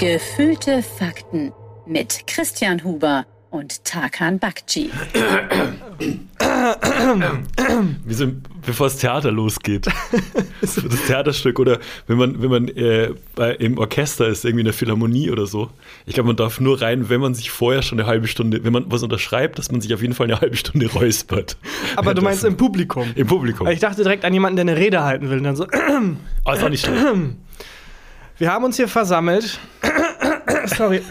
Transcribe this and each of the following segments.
Gefühlte Fakten mit Christian Huber und Tarkan Bakci. Wie so, bevor das Theater losgeht. das Theaterstück oder wenn man, wenn man äh, bei, im Orchester ist, irgendwie in der Philharmonie oder so. Ich glaube, man darf nur rein, wenn man sich vorher schon eine halbe Stunde, wenn man was unterschreibt, dass man sich auf jeden Fall eine halbe Stunde räuspert. Aber du meinst im Publikum? Im Publikum. Ich dachte direkt an jemanden, der eine Rede halten will und dann so. Aber ist auch nicht schlecht. Wir haben uns hier versammelt. Sorry.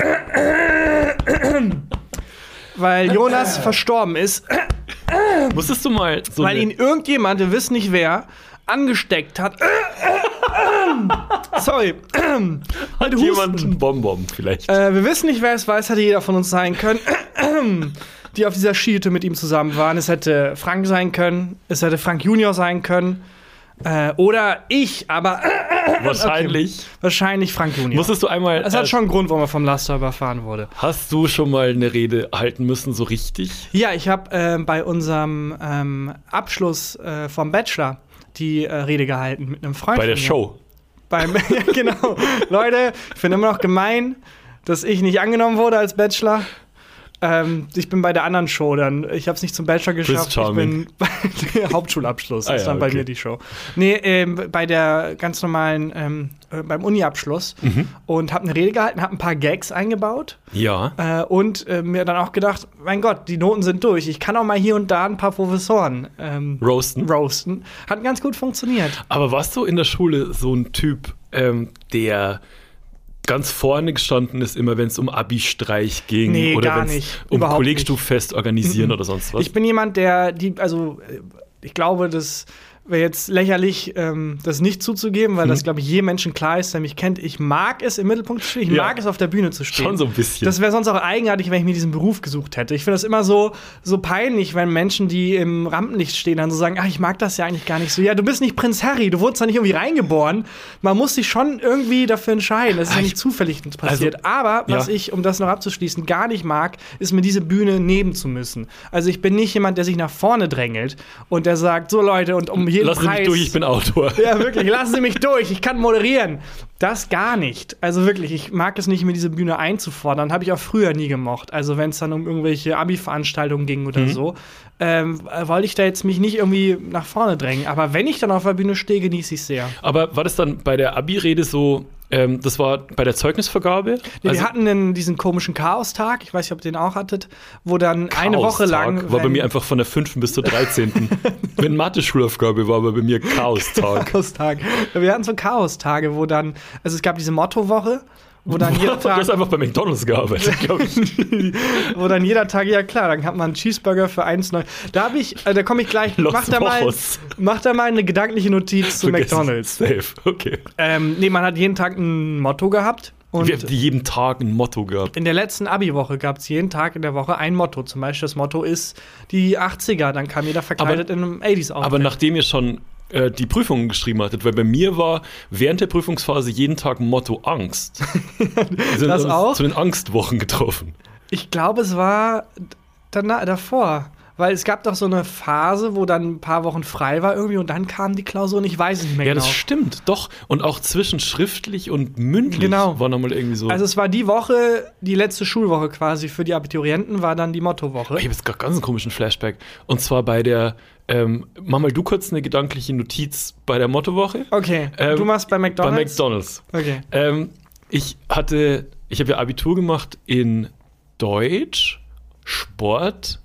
Weil Jonas verstorben ist. Musstest du mal so weil ihn irgendjemand, wir wissen nicht wer, angesteckt hat. Sorry. hat jemand einen Bonbon vielleicht? Äh, wir wissen nicht, wer es war. Es hätte jeder von uns sein können. Die auf dieser Skihütte mit ihm zusammen waren. Es hätte Frank sein können. Es hätte Frank Junior sein können. Äh, oder ich, aber Wahrscheinlich. wahrscheinlich Frank Junior. Musstest du einmal. Es hat schon einen Grund, warum er vom Laster überfahren wurde. Hast du schon mal eine Rede halten müssen, so richtig? Ja, ich habe äh, bei unserem ähm, Abschluss äh, vom Bachelor die äh, Rede gehalten mit einem Freund. Bei der. Show. Beim, ja, genau. Leute, ich finde immer noch gemein, dass ich nicht angenommen wurde als Bachelor. Ähm, ich bin bei der anderen Show dann. Ich habe es nicht zum Bachelor geschafft. Ich bin Hauptschulabschluss. Ah ist ja, dann bei okay. mir die Show. Nee, ähm, bei der ganz normalen, ähm, äh, beim Uni-Abschluss. Mhm. Und habe eine Rede gehalten, habe ein paar Gags eingebaut. Ja. Äh, und äh, mir dann auch gedacht, mein Gott, die Noten sind durch. Ich kann auch mal hier und da ein paar Professoren ähm, Roasten. roasten. Hat ganz gut funktioniert. Aber warst du in der Schule so ein Typ, ähm, der ganz vorne gestanden ist, immer wenn es um Abi-Streich ging Nee, oder wenn es um Überhaupt Kollegstuffest organisieren oder sonst was? Ich bin jemand, der die, also äh, ich glaube, das wäre jetzt lächerlich, ähm, das nicht zuzugeben, weil das, glaube ich, jedem Menschen klar ist, der mich kennt. Ich mag es, im Mittelpunkt zu stehen. Ich Ja. mag es, auf der Bühne zu stehen. Schon so ein bisschen. Das wäre sonst auch eigenartig, wenn ich mir diesen Beruf gesucht hätte. Ich finde das immer so, so peinlich, wenn Menschen, die im Rampenlicht stehen, dann so sagen, ach, ich mag das ja eigentlich gar nicht so. Ja, du bist nicht Prinz Harry, du wurdest da nicht irgendwie reingeboren. Man muss sich schon irgendwie dafür entscheiden. Das ist ja Ah, nicht ich- zufällig passiert. Aber was ja. ich, um das noch abzuschließen, gar nicht mag, ist mir diese Bühne nehmen zu müssen. Also ich bin nicht jemand, der sich nach vorne drängelt und der sagt, so Leute, und um jeden Lass mich Preis... durch, ich bin Autor. Ja, wirklich, lassen Sie mich durch, ich kann moderieren. Das gar nicht. Also wirklich, ich mag es nicht, mir diese Bühne einzufordern. Habe ich auch früher nie gemocht. Also wenn es dann um irgendwelche Abi-Veranstaltungen ging oder Mhm. so, ähm, äh, wollte ich da jetzt mich nicht irgendwie nach vorne drängen. Aber wenn ich dann auf der Bühne stehe, genieße ich es sehr. Aber war das dann bei der Abi-Rede so, ähm, das war bei der Zeugnisvergabe? Nee, Also wir hatten dann diesen komischen Chaostag, ich weiß nicht, ob ihr den auch hattet, wo dann eine Woche lang. War bei mir einfach von der 5. bis zur 13. Wenn Mathe-Schulaufgabe war, war bei mir Chaostag. Chaostag. Wir hatten so Chaostage, wo dann, also es gab diese Mottowoche, wo dann jeder Du Tag. hast einfach bei McDonalds gearbeitet, glaube ich. wo dann jeder Tag, ja klar, dann hat man einen Cheeseburger für 1,9. Da habe ich, äh, da komme ich gleich, Los mach da, mal, mach da mal eine gedankliche Notiz zu Vergessen. McDonalds. Safe, okay. Ähm, nee, man hat jeden Tag ein Motto gehabt. Und Wir haben jeden Tag ein Motto gehabt. in der letzten Abi-Woche gab es jeden Tag in der Woche ein Motto. Zum Beispiel das Motto ist die 80er. Dann kam jeder verkleidet in einem 80s-Outfit. Aber nachdem ihr schon äh, die Prüfungen geschrieben hattet, weil bei mir war während der Prüfungsphase jeden Tag Motto Angst. Wir sind Das auch? Zu den Angstwochen getroffen. Ich glaube, es war danach, davor. Weil es gab doch so eine Phase, wo dann ein paar Wochen frei war irgendwie und dann kamen die Klausuren. Ich weiß nicht mehr Ja, genau. das stimmt, doch. Und auch zwischen schriftlich und mündlich Genau. war nochmal irgendwie so. Also es war die Woche, die letzte Schulwoche quasi für die Abiturienten, war dann die Mottowoche. ich habe jetzt gerade ganz einen komischen Flashback. Und zwar bei der, ähm, mach mal du kurz eine gedankliche Notiz bei der Mottowoche. Okay, Ähm, du machst bei Bei McDonald's? McDonalds. Okay. Ähm, ich hatte, ich habe ja Abitur gemacht in Deutsch, Sport,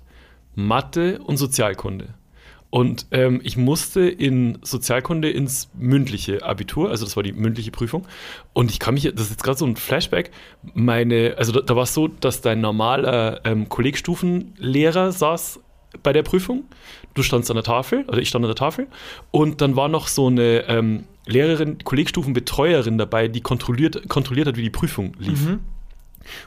Mathe und Sozialkunde. Und ähm, ich musste in Sozialkunde ins mündliche Abitur, also das war die mündliche Prüfung. Und ich kann mich, das ist jetzt gerade so ein Flashback, meine, also da, da war es so, dass dein normaler ähm, Kollegstufenlehrer saß bei der Prüfung. Du standst an der Tafel, oder ich stand an der Tafel. Und dann war noch so eine ähm, Lehrerin, Kollegstufenbetreuerin dabei, die kontrolliert, kontrolliert hat, wie die Prüfung lief. Mhm.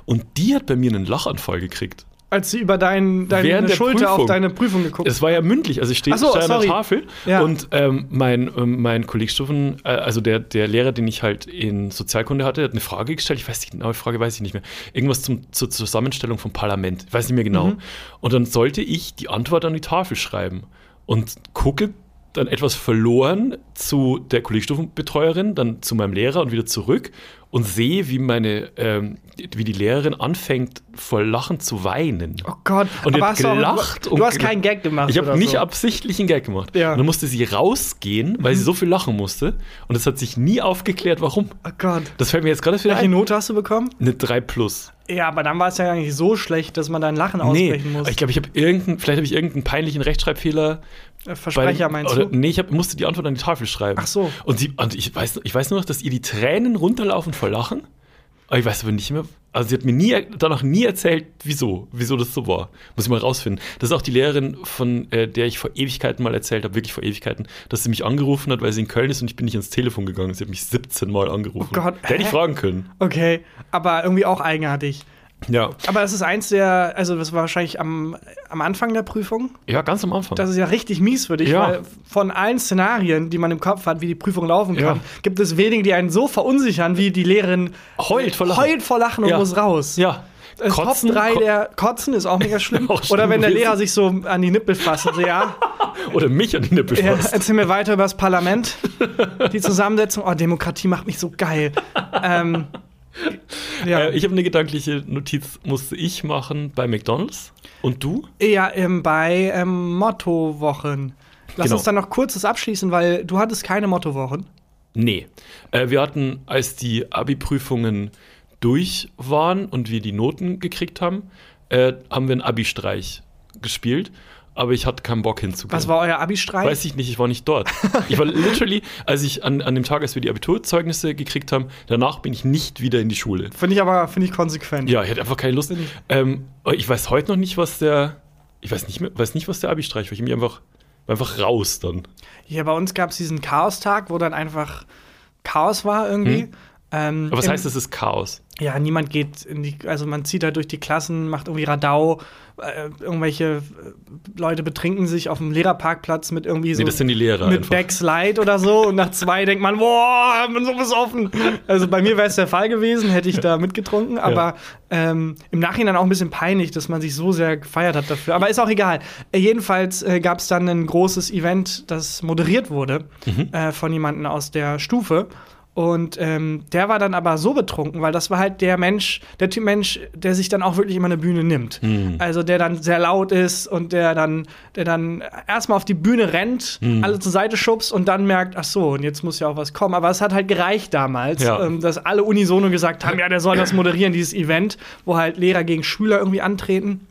Und die hat bei mir einen Lachanfall gekriegt. Als sie über dein, deine Während Schulter auf Prüfung. deine Prüfung geguckt Es war ja mündlich, also ich stehe so, an der. Tafel Ja. und ähm, mein, ähm, mein Kollegstufen, äh, also der, der Lehrer, den ich halt in Sozialkunde hatte, hat eine Frage gestellt, ich weiß nicht genau, die Frage weiß ich nicht mehr. Irgendwas zum, zur Zusammenstellung vom Parlament, ich weiß nicht mehr genau. Mhm. Und dann sollte ich die Antwort an die Tafel schreiben und gucke dann etwas verloren zu der Kollegstufenbetreuerin, dann zu meinem Lehrer und wieder zurück und sehe, wie meine, ähm, wie die Lehrerin anfängt, vor Lachen zu weinen. Oh Gott, Und aber hast gelacht Du, und du hast keinen Gag gemacht. Ich habe nicht so. absichtlich einen Gag gemacht. Ja. Mhm. Und dann musste sie rausgehen, weil sie so viel lachen musste. Und es hat sich nie aufgeklärt, warum. Oh Gott. Das fällt mir jetzt gerade wieder Welche. Note hast du bekommen? Eine 3 plus. Ja, aber dann war es ja eigentlich so schlecht, dass man dann Lachen ausbrechen muss. ich glaube, ich habe irgendeinen, vielleicht habe ich irgendeinen peinlichen Rechtschreibfehler. Äh, Versprecher meinst oder, du? Nee, ich hab, musste die Antwort an die Tafel schreiben. Ach so. Und, sie, und ich, weiß, ich weiß nur noch, dass ihr die Tränen runterlaufen vor Lachen. Aber ich weiß aber nicht mehr. Also sie hat mir nie, danach nie erzählt, wieso, wieso das so war. Muss ich mal rausfinden. Das ist auch die Lehrerin, von äh, der ich vor Ewigkeiten mal erzählt habe, wirklich vor Ewigkeiten, dass sie mich angerufen hat, weil sie in Köln ist und ich bin nicht ans Telefon gegangen. Sie hat mich 17 Mal angerufen. Oh Gott, Hätte ich fragen können. Okay, aber irgendwie auch eigenartig. Ja. Aber das ist eins der, also das war wahrscheinlich am, am Anfang der Prüfung. Ja, ganz am Anfang. Das ist ja richtig mies für dich, Ja. weil von allen Szenarien, die man im Kopf hat, wie die Prüfung laufen Ja. kann, gibt es wenige, die einen so verunsichern, wie die Lehrerin Heult vor Lachen. heult vor Lachen und Ja. muss raus. ja. Äh, Top 3 ko- der Kotzen ist auch mega schlimm. Auch Oder wenn der. Lehrer sich so an die Nippel fasst und so, ja, Oder mich an die Nippel ja fasst. erzähl mir weiter über das Parlament. Die Zusammensetzung, oh, Demokratie macht mich so geil. ähm, ja. Äh, ich habe eine gedankliche Notiz, musste ich machen bei McDonalds. Und du? Ja, ähm, bei ähm, Mottowochen. Lass Genau. uns dann noch kurzes abschließen, weil du hattest keine Mottowochen. Nee. Äh, wir hatten, als die Abi-Prüfungen durch waren und wir die Noten gekriegt haben, äh, haben wir einen Abi-Streich gespielt. Aber ich hatte keinen Bock hinzugehen. Was war euer Abi-Streich? Weiß ich nicht, ich war nicht dort. Ich war literally, als ich an, an dem Tag, als wir die Abiturzeugnisse gekriegt haben, danach bin ich nicht wieder in die Schule. Finde ich aber finde ich konsequent. Ja, ich hatte einfach keine Lust. Ich- Ähm, ich weiß heute noch nicht, was der. Ich weiß nicht, mehr, weiß nicht was der Abi-Streich war. Ich bin einfach, einfach raus dann. Hier bei uns gab es diesen Chaostag, wo dann einfach Chaos war irgendwie. Ähm, Hm. Aber was im- heißt, das ist Chaos? Ja, niemand geht in die, also man zieht da durch die Klassen, macht irgendwie Radau, äh, irgendwelche äh, Leute betrinken sich auf dem Lehrerparkplatz mit irgendwie so Nee, das sind die Lehrer mit einfach. Backslide oder so und nach zwei denkt man, boah, bin so besoffen. Also bei mir wäre es der Fall gewesen, hätte ich da mitgetrunken, aber ähm, im Nachhinein auch ein bisschen peinlich, dass man sich so sehr gefeiert hat dafür. Aber ist auch egal. Äh, jedenfalls äh, gab es dann ein großes Event, das moderiert wurde Mhm. äh, von jemandem aus der Stufe. Und ähm, der war dann aber so betrunken, weil das war halt der Mensch, der Typ Mensch, der sich dann auch wirklich immer eine Bühne nimmt. Hm. Also der dann sehr laut ist und der dann, der dann erstmal auf die Bühne rennt, Hm. alle zur Seite schubst und dann merkt, ach so, und jetzt muss ja auch was kommen. Aber es hat halt gereicht damals, Ja. ähm, dass alle unisono gesagt haben, ja, der soll das moderieren, dieses Event, wo halt Lehrer gegen Schüler irgendwie antreten.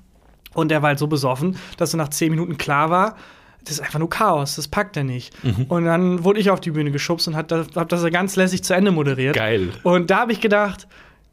Und der war halt so besoffen, dass so nach zehn Minuten klar war, das ist einfach nur Chaos, das packt er nicht. Mhm. Und dann wurde ich auf die Bühne geschubst und hat das, hab das ganz lässig zu Ende moderiert. Geil. Und da habe ich gedacht,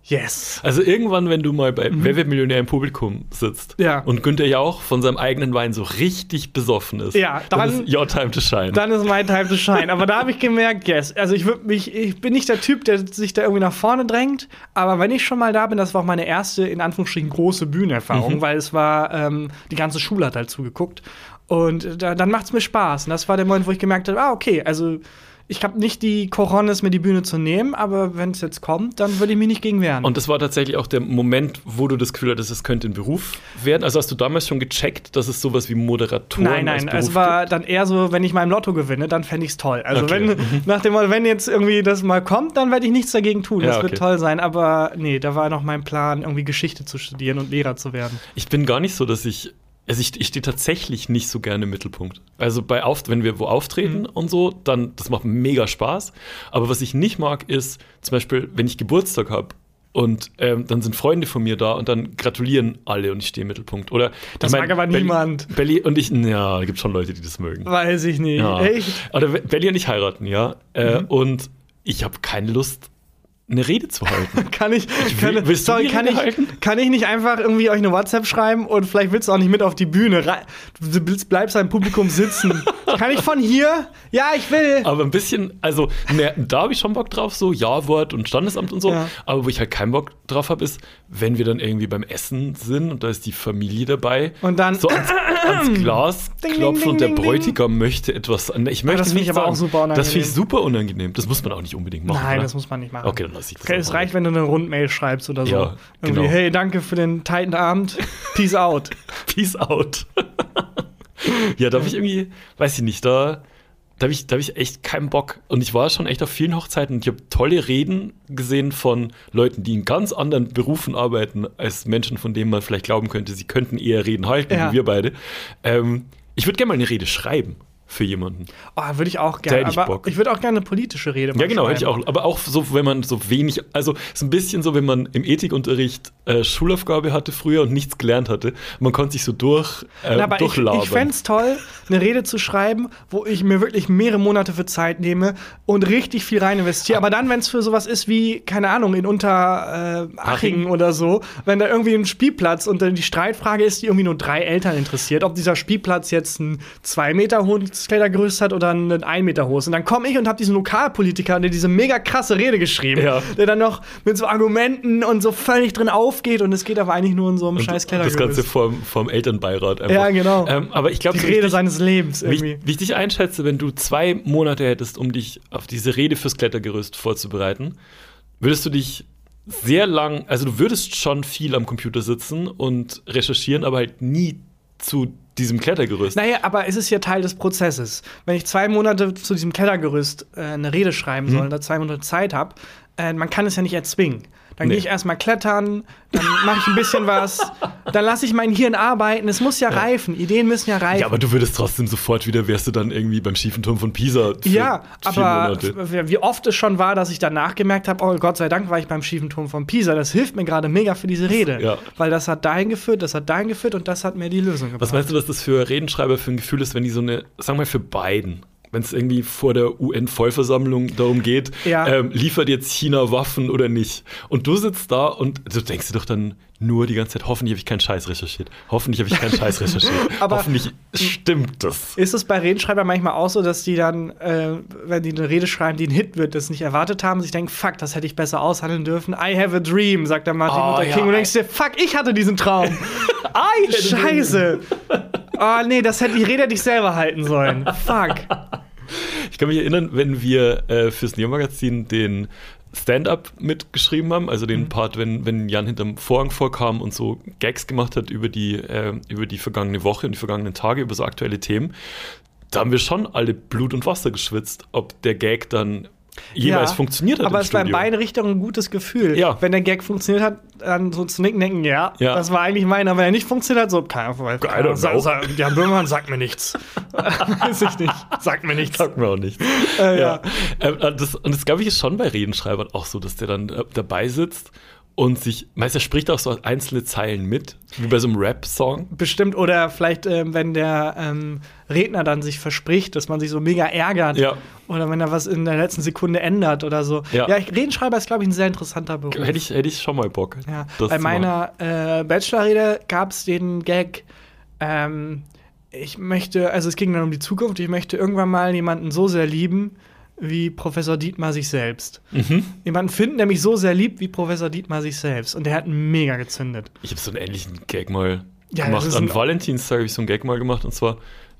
yes. Also irgendwann, wenn du mal bei Wer wird Millionär im Publikum sitzt Mhm. Ja. und Günther Jauch von seinem eigenen Wein so richtig besoffen ist, Ja, dann, dann- ist your time to shine. Dann ist mein Time to shine. Aber da habe ich gemerkt, yes. Also ich, mich, ich bin nicht der Typ, der sich da irgendwie nach vorne drängt. Aber wenn ich schon mal da bin, das war auch meine erste, in Anführungsstrichen, große Bühnenerfahrung, weil es war, ähm, die ganze Schule hat halt zugeguckt. Und da, dann macht es mir Spaß. Und das war der Moment, wo ich gemerkt habe, ah, okay, also ich habe nicht die Coronis, mir die Bühne zu nehmen, aber wenn es jetzt kommt, dann würde ich mich nicht gegen wehren. Und das war tatsächlich auch der Moment, wo du das Gefühl hattest, es könnte ein Beruf werden. Also hast du damals schon gecheckt, dass es sowas wie Moderatoren Nein, nein, es war gibt? dann eher so, wenn ich mal im Lotto gewinne, dann fände ich es toll. Also Okay. wenn, nach dem Motto, wenn jetzt irgendwie das mal kommt, dann werde ich nichts dagegen tun. Ja, das wird okay. toll sein. Aber nee, da war noch mein Plan, irgendwie Geschichte zu studieren und Lehrer zu werden. Ich bin gar nicht so, dass ich. Also ich, ich stehe tatsächlich nicht so gerne im Mittelpunkt. Also bei auf, wenn wir wo auftreten Mhm. und so, dann das macht mega Spaß. Aber was ich nicht mag, ist zum Beispiel, wenn ich Geburtstag habe und ähm, dann sind Freunde von mir da und dann gratulieren alle und ich stehe im Mittelpunkt. Oder Das ich mag aber niemand. Belly und ich, ja, da gibt schon Leute, die das mögen. Weiß ich nicht. Ja. Echt? Oder Belly und ich heiraten, ja. Äh, Mhm. Und ich habe keine Lust, eine Rede zu halten. Kann ich, will- kann, willst sorry, kann ich, halten? kann ich nicht einfach irgendwie euch eine WhatsApp schreiben und vielleicht willst du auch nicht mit auf die Bühne. Du bleibst im Publikum sitzen. kann ich von hier? Ja, ich will. Aber ein bisschen, also ne, da habe ich schon Bock drauf, so Ja-Wort und Standesamt und so. Ja. Aber wo ich halt keinen Bock drauf habe, ist, wenn wir dann irgendwie beim Essen sind und da ist die Familie dabei. Und dann- so ans, ans Glas Ding, ding, klopfen ding, und der ding, ding. Bräutigam möchte etwas. an- Ich möchte das finde ich aber sagen, auch super Das finde ich unangenehm. super unangenehm. Das muss man auch nicht unbedingt machen. Nein, oder? das muss man nicht machen. Okay, lasse ich. Okay, es reicht, wenn du eine Rundmail schreibst oder so. Ja, Irgendwie, genau. hey, danke für den tighten Abend. Peace out. Peace out. ja, darf ich irgendwie, weiß ich nicht, da da habe ich, da hab ich echt keinen Bock. Und ich war schon echt auf vielen Hochzeiten und ich habe tolle Reden gesehen von Leuten, die in ganz anderen Berufen arbeiten, als Menschen, von denen man vielleicht glauben könnte, sie könnten eher Reden halten, Ja. wie wir beide. Ähm, ich würde gerne mal eine Rede schreiben für jemanden. Oh, würde ich auch gerne. ich Aber Bock. ich würde auch gerne eine politische Rede Ja, genau, hätte ich auch. Aber auch so, wenn man so wenig, also ist ein bisschen so, wenn man im Ethikunterricht äh, Schulaufgabe hatte früher und nichts gelernt hatte. Man konnte sich so durch, äh, Na, aber ich, durchlabern. ich fände es toll, eine Rede zu schreiben, wo ich mir wirklich mehrere Monate für Zeit nehme und richtig viel rein investiere. Aber dann, wenn es für sowas ist wie, keine Ahnung, in Unterachingen äh, oder so, wenn da irgendwie ein Spielplatz und dann die Streitfrage ist, die irgendwie nur drei Eltern interessiert, ob dieser Spielplatz jetzt ein zwei Meter hohes Klettergerüst hat oder ein ein Meter hohes. Und dann komme ich und habe diesen Lokalpolitiker, der diese mega krasse Rede geschrieben, Ja. der dann noch mit so Argumenten und so völlig drin aufgeht und es geht aber eigentlich nur in so einem Und scheiß das Klettergerüst. Ganze vom, vom Elternbeirat einfach. Ja, genau. Ähm, aber ich glaube, die Rede seines Lebens wie, ich- irgendwie. wie ich dich einschätze, wenn du zwei Monate hättest, um dich auf diese Rede fürs Klettergerüst vorzubereiten, würdest du dich sehr lang, also du würdest schon viel am Computer sitzen und recherchieren, aber halt nie zu diesem Klettergerüst. Naja, aber es ist ja Teil des Prozesses. Wenn ich zwei Monate zu diesem Klettergerüst äh, eine Rede schreiben soll, da zwei Monate Zeit habe, äh, man kann es ja nicht erzwingen. Dann Nee. gehe ich erstmal klettern, dann mache ich ein bisschen was, dann lasse ich mein Hirn arbeiten. Es muss ja, reifen. Ideen müssen ja reifen. Ja, aber du würdest trotzdem sofort wieder, wärst du dann irgendwie beim schiefen Turm von Pisa Ja, vier aber Monate. wie oft es schon war, dass ich danach gemerkt habe, oh Gott sei Dank war ich beim schiefen Turm von Pisa. Das hilft mir gerade mega für diese Rede. Ja. Weil das hat dahin geführt, das hat dahin geführt und das hat mir die Lösung gebracht. Was meinst du, was das für Redenschreiber für ein Gefühl ist, wenn die so eine, sagen wir mal für beiden, wenn es irgendwie vor der UN-Vollversammlung darum geht, Ja. ähm, liefert jetzt China Waffen oder nicht? Und du sitzt da und du denkst dir doch dann nur die ganze Zeit, hoffentlich habe ich keinen Scheiß recherchiert. Hoffentlich habe ich keinen Scheiß recherchiert. Aber- hoffentlich stimmt das. Ist es bei Redenschreibern manchmal auch so, dass die dann, äh, wenn die eine Rede schreiben, die ein Hit wird, das nicht erwartet haben, sich denken, fuck, das hätte ich besser aushandeln dürfen. I have a dream, sagt der Martin Oh, Luther ja. King. Und du denkst dir, fuck, ich hatte diesen Traum. Ei, scheiße. Oh nee, das hätte die Rede ich selber halten sollen. Fuck. Ich kann mich erinnern, wenn wir äh, fürs Neo-Magazin den Stand-up mitgeschrieben haben, also Mhm. den Part, wenn, wenn Jan hinterm Vorhang vorkam und so Gags gemacht hat über die, äh, über die vergangene Woche und die vergangenen Tage, über so aktuelle Themen, da haben wir schon alle Blut und Wasser geschwitzt, ob der Gag dann jemals Ja, funktioniert hat Aber es war in beiden Richtungen ein gutes Gefühl. Ja. Wenn der Gag funktioniert hat, dann so zu nicken, denken, ja, Ja. das war eigentlich meiner. Aber wenn er nicht funktioniert hat, so, keine Ahnung. Know. sa- Jan Böhmermann sagt mir nichts. Weiß ich nicht. Sagt mir nichts. Sagt mir auch nicht. Äh, ja. Ähm, das, und das glaube ich ist schon bei Redenschreibern auch so, dass der dann äh, dabei sitzt und sich, meist er spricht auch so einzelne Zeilen mit, wie bei so einem Rap-Song. Bestimmt, oder vielleicht, ähm, wenn der ähm, Redner dann sich verspricht, dass man sich so mega ärgert. Ja. Oder wenn er was in der letzten Sekunde ändert oder so. Ja. Ja, Redenschreiber ist, glaube ich, ein sehr interessanter Beruf. Hätte ich, hätte ich schon mal Bock. Ja, bei meiner äh, Bachelorrede gab es den Gag, ähm, ich möchte, also es ging dann um die Zukunft, ich möchte irgendwann mal jemanden so sehr lieben, wie Professor Dietmar sich selbst. Mhm. Jemanden finden, der mich so sehr liebt, wie Professor Dietmar sich selbst. Und der hat mega gezündet. Ich habe so einen ähnlichen Gag mal Ja, gemacht. An Valentinstag habe ich so einen Gag mal gemacht. Und zwar,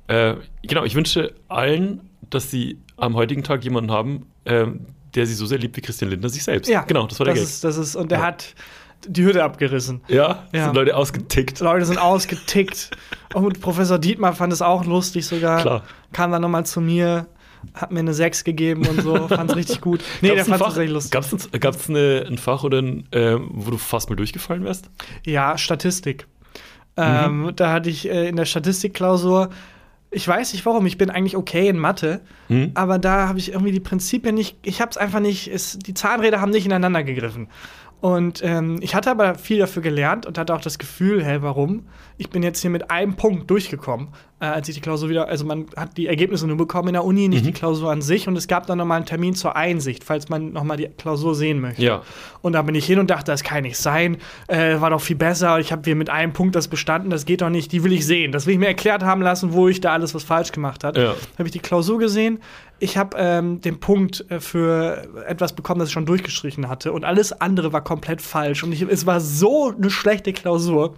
äh, genau, ich wünsche allen, dass sie am heutigen Tag jemanden haben, ähm, der sie so sehr liebt wie Christian Lindner sich selbst. Ja, genau, das war der das Gag. Ist, das ist, und der Ja. hat die Hütte abgerissen. ja, Ja. sind Leute ausgetickt. Leute sind ausgetickt. Und Professor Dietmar fand es auch lustig sogar. Klar. Kam dann nochmal zu mir, hat mir eine 6 gegeben und so, fand es richtig gut. Nee, der Gab's ein fand es tatsächlich lustig. Gab's eine, ein Fach oder ein, äh, wo du fast mal durchgefallen wärst? Ja, Statistik. Ähm, da hatte ich äh, in der Statistikklausur, ich weiß nicht warum, ich bin eigentlich okay in Mathe, Mhm. aber da habe ich irgendwie die Prinzipien nicht, ich habe es einfach nicht, es, die Zahnräder haben nicht ineinander gegriffen. Und ähm, ich hatte aber viel dafür gelernt und hatte auch das Gefühl, hä, warum? Ich bin jetzt hier mit einem Punkt durchgekommen, äh, als ich die Klausur wieder, also man hat die Ergebnisse nur bekommen in der Uni, nicht die Klausur an sich. Und es gab dann nochmal einen Termin zur Einsicht, falls man nochmal die Klausur sehen möchte. Ja. Und da bin ich hin und dachte, das kann nicht sein. Äh, war doch viel besser. Ich habe hier mit einem Punkt das bestanden. Das geht doch nicht. Die will ich sehen. Das will ich mir erklärt haben lassen, wo ich da alles was falsch gemacht habe. Ja. Habe ich die Klausur gesehen. Ich habe ähm, den Punkt äh, für etwas bekommen, das ich schon durchgestrichen hatte. Und alles andere war komplett falsch. Und ich, es war so eine schlechte Klausur.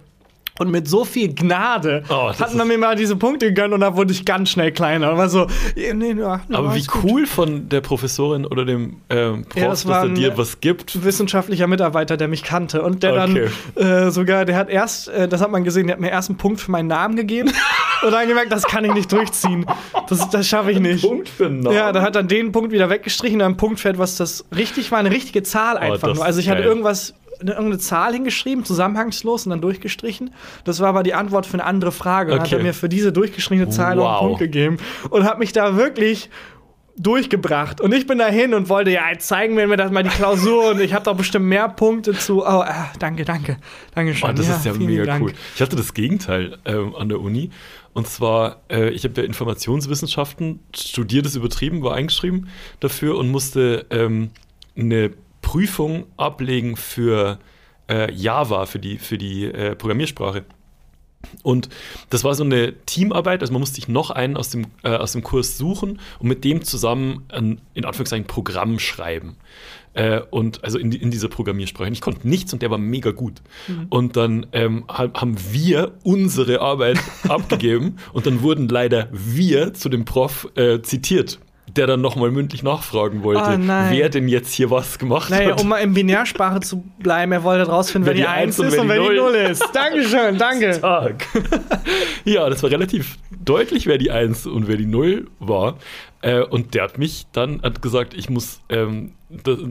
Und mit so viel Gnade Oh, das hat man ist- mir mal diese Punkte gegönnt und da wurde ich ganz schnell kleiner. Und war so, nee, nee, ja, Aber wie ist gut. cool von der Professorin oder dem ähm, Prof, Ja, das dass er dir was gibt. wissenschaftlicher Mitarbeiter, der mich kannte und der Okay. dann äh, sogar, der hat erst, äh, das hat man gesehen, der hat mir erst einen Punkt für meinen Namen gegeben Und dann gemerkt, das kann ich nicht durchziehen. Das, das schaffe ich nicht. Punkt für einen Namen. Ja, dann hat dann den Punkt wieder weggestrichen, dann ein Punkt für etwas, das richtig war, eine richtige Zahl einfach Oh, nur. Also ich hatte irgendwas, eine, irgendeine Zahl hingeschrieben, zusammenhangslos und dann durchgestrichen. Das war aber die Antwort für eine andere Frage. Okay. hat er mir für diese durchgestrichene Zahl noch einen Wow. Punkt gegeben und hat mich da wirklich durchgebracht. Und ich bin dahin und wollte, ja, jetzt zeigen wir mir das mal die Klausur und ich habe doch bestimmt mehr Punkte zu. Oh, ah, danke, danke. Dankeschön. Oh, das ist ja mega Dank. cool. Ich hatte das Gegenteil ähm, an der Uni. Und zwar, äh, ich habe ja Informationswissenschaften studiert, ist übertrieben, war eingeschrieben dafür und musste ähm, eine Prüfung ablegen für äh, Java, für die, für die äh, Programmiersprache. Und das war so eine Teamarbeit, also man musste sich noch einen aus dem, äh, aus dem Kurs suchen und mit dem zusammen ein, in Anführungszeichen, Programm schreiben. Äh, und also in, in dieser Programmiersprache. Und ich konnte nichts und der war mega gut. Und dann ähm, ha- haben wir unsere Arbeit abgegeben und dann wurden leider wir zu dem Prof äh, zitiert, der dann nochmal mündlich nachfragen wollte, Oh wer denn jetzt hier was gemacht Naja, hat. um mal in Binärsprache zu bleiben, er wollte rausfinden, wer, Wer die die 1 Eins und ist und wer die Null. 0 ist. Dankeschön, danke. Tag. ja, das war relativ deutlich, wer die 1 und wer die 0 war. Äh, und der hat mich dann hat gesagt, ich muss ähm,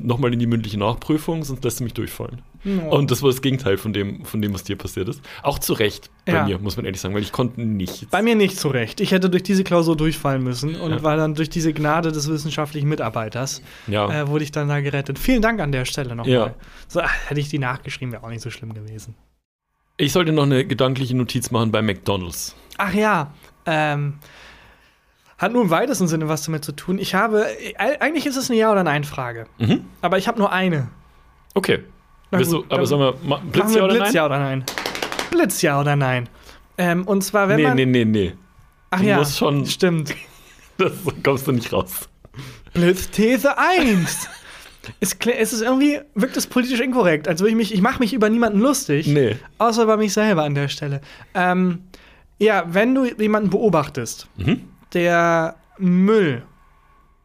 nochmal in die mündliche Nachprüfung, sonst lässt er mich durchfallen. Und das war das Gegenteil von dem, von dem, was dir passiert ist. Auch zu Recht bei Ja. mir, muss man ehrlich sagen, weil ich konnte nichts. Bei mir nicht zurecht. Ich hätte durch diese Klausur durchfallen müssen und Ja. war dann durch diese Gnade des wissenschaftlichen Mitarbeiters, Ja. äh, wurde ich dann da gerettet. Vielen Dank an der Stelle nochmal. Ja. So, ach, hätte ich die nachgeschrieben, wäre auch nicht so schlimm gewesen. Ich sollte noch eine gedankliche Notiz machen bei McDonalds. Ach ja, ähm, hat nur im weitesten Sinne was damit zu tun. Ich habe, äh, eigentlich ist es eine Ja- oder Nein-Frage, Mhm. aber ich habe nur eine. Okay. Na gut, du, aber dann sollen wir ma- Blitz Machen wir ja oder Blitz, nein? ja oder nein? Blitz, ja oder nein? Ähm, und zwar, wenn nee, man. nee, nee, nee. Ach du ja, musst schon- stimmt. Das kommst du nicht raus. Blitzthese 1. es, kle- es ist irgendwie, wirkt es politisch inkorrekt. Also ich mich, ich mache mich über niemanden lustig. Nee. Außer über mich selber an der Stelle. Ähm, ja, wenn du jemanden beobachtest, Mhm. Der Müll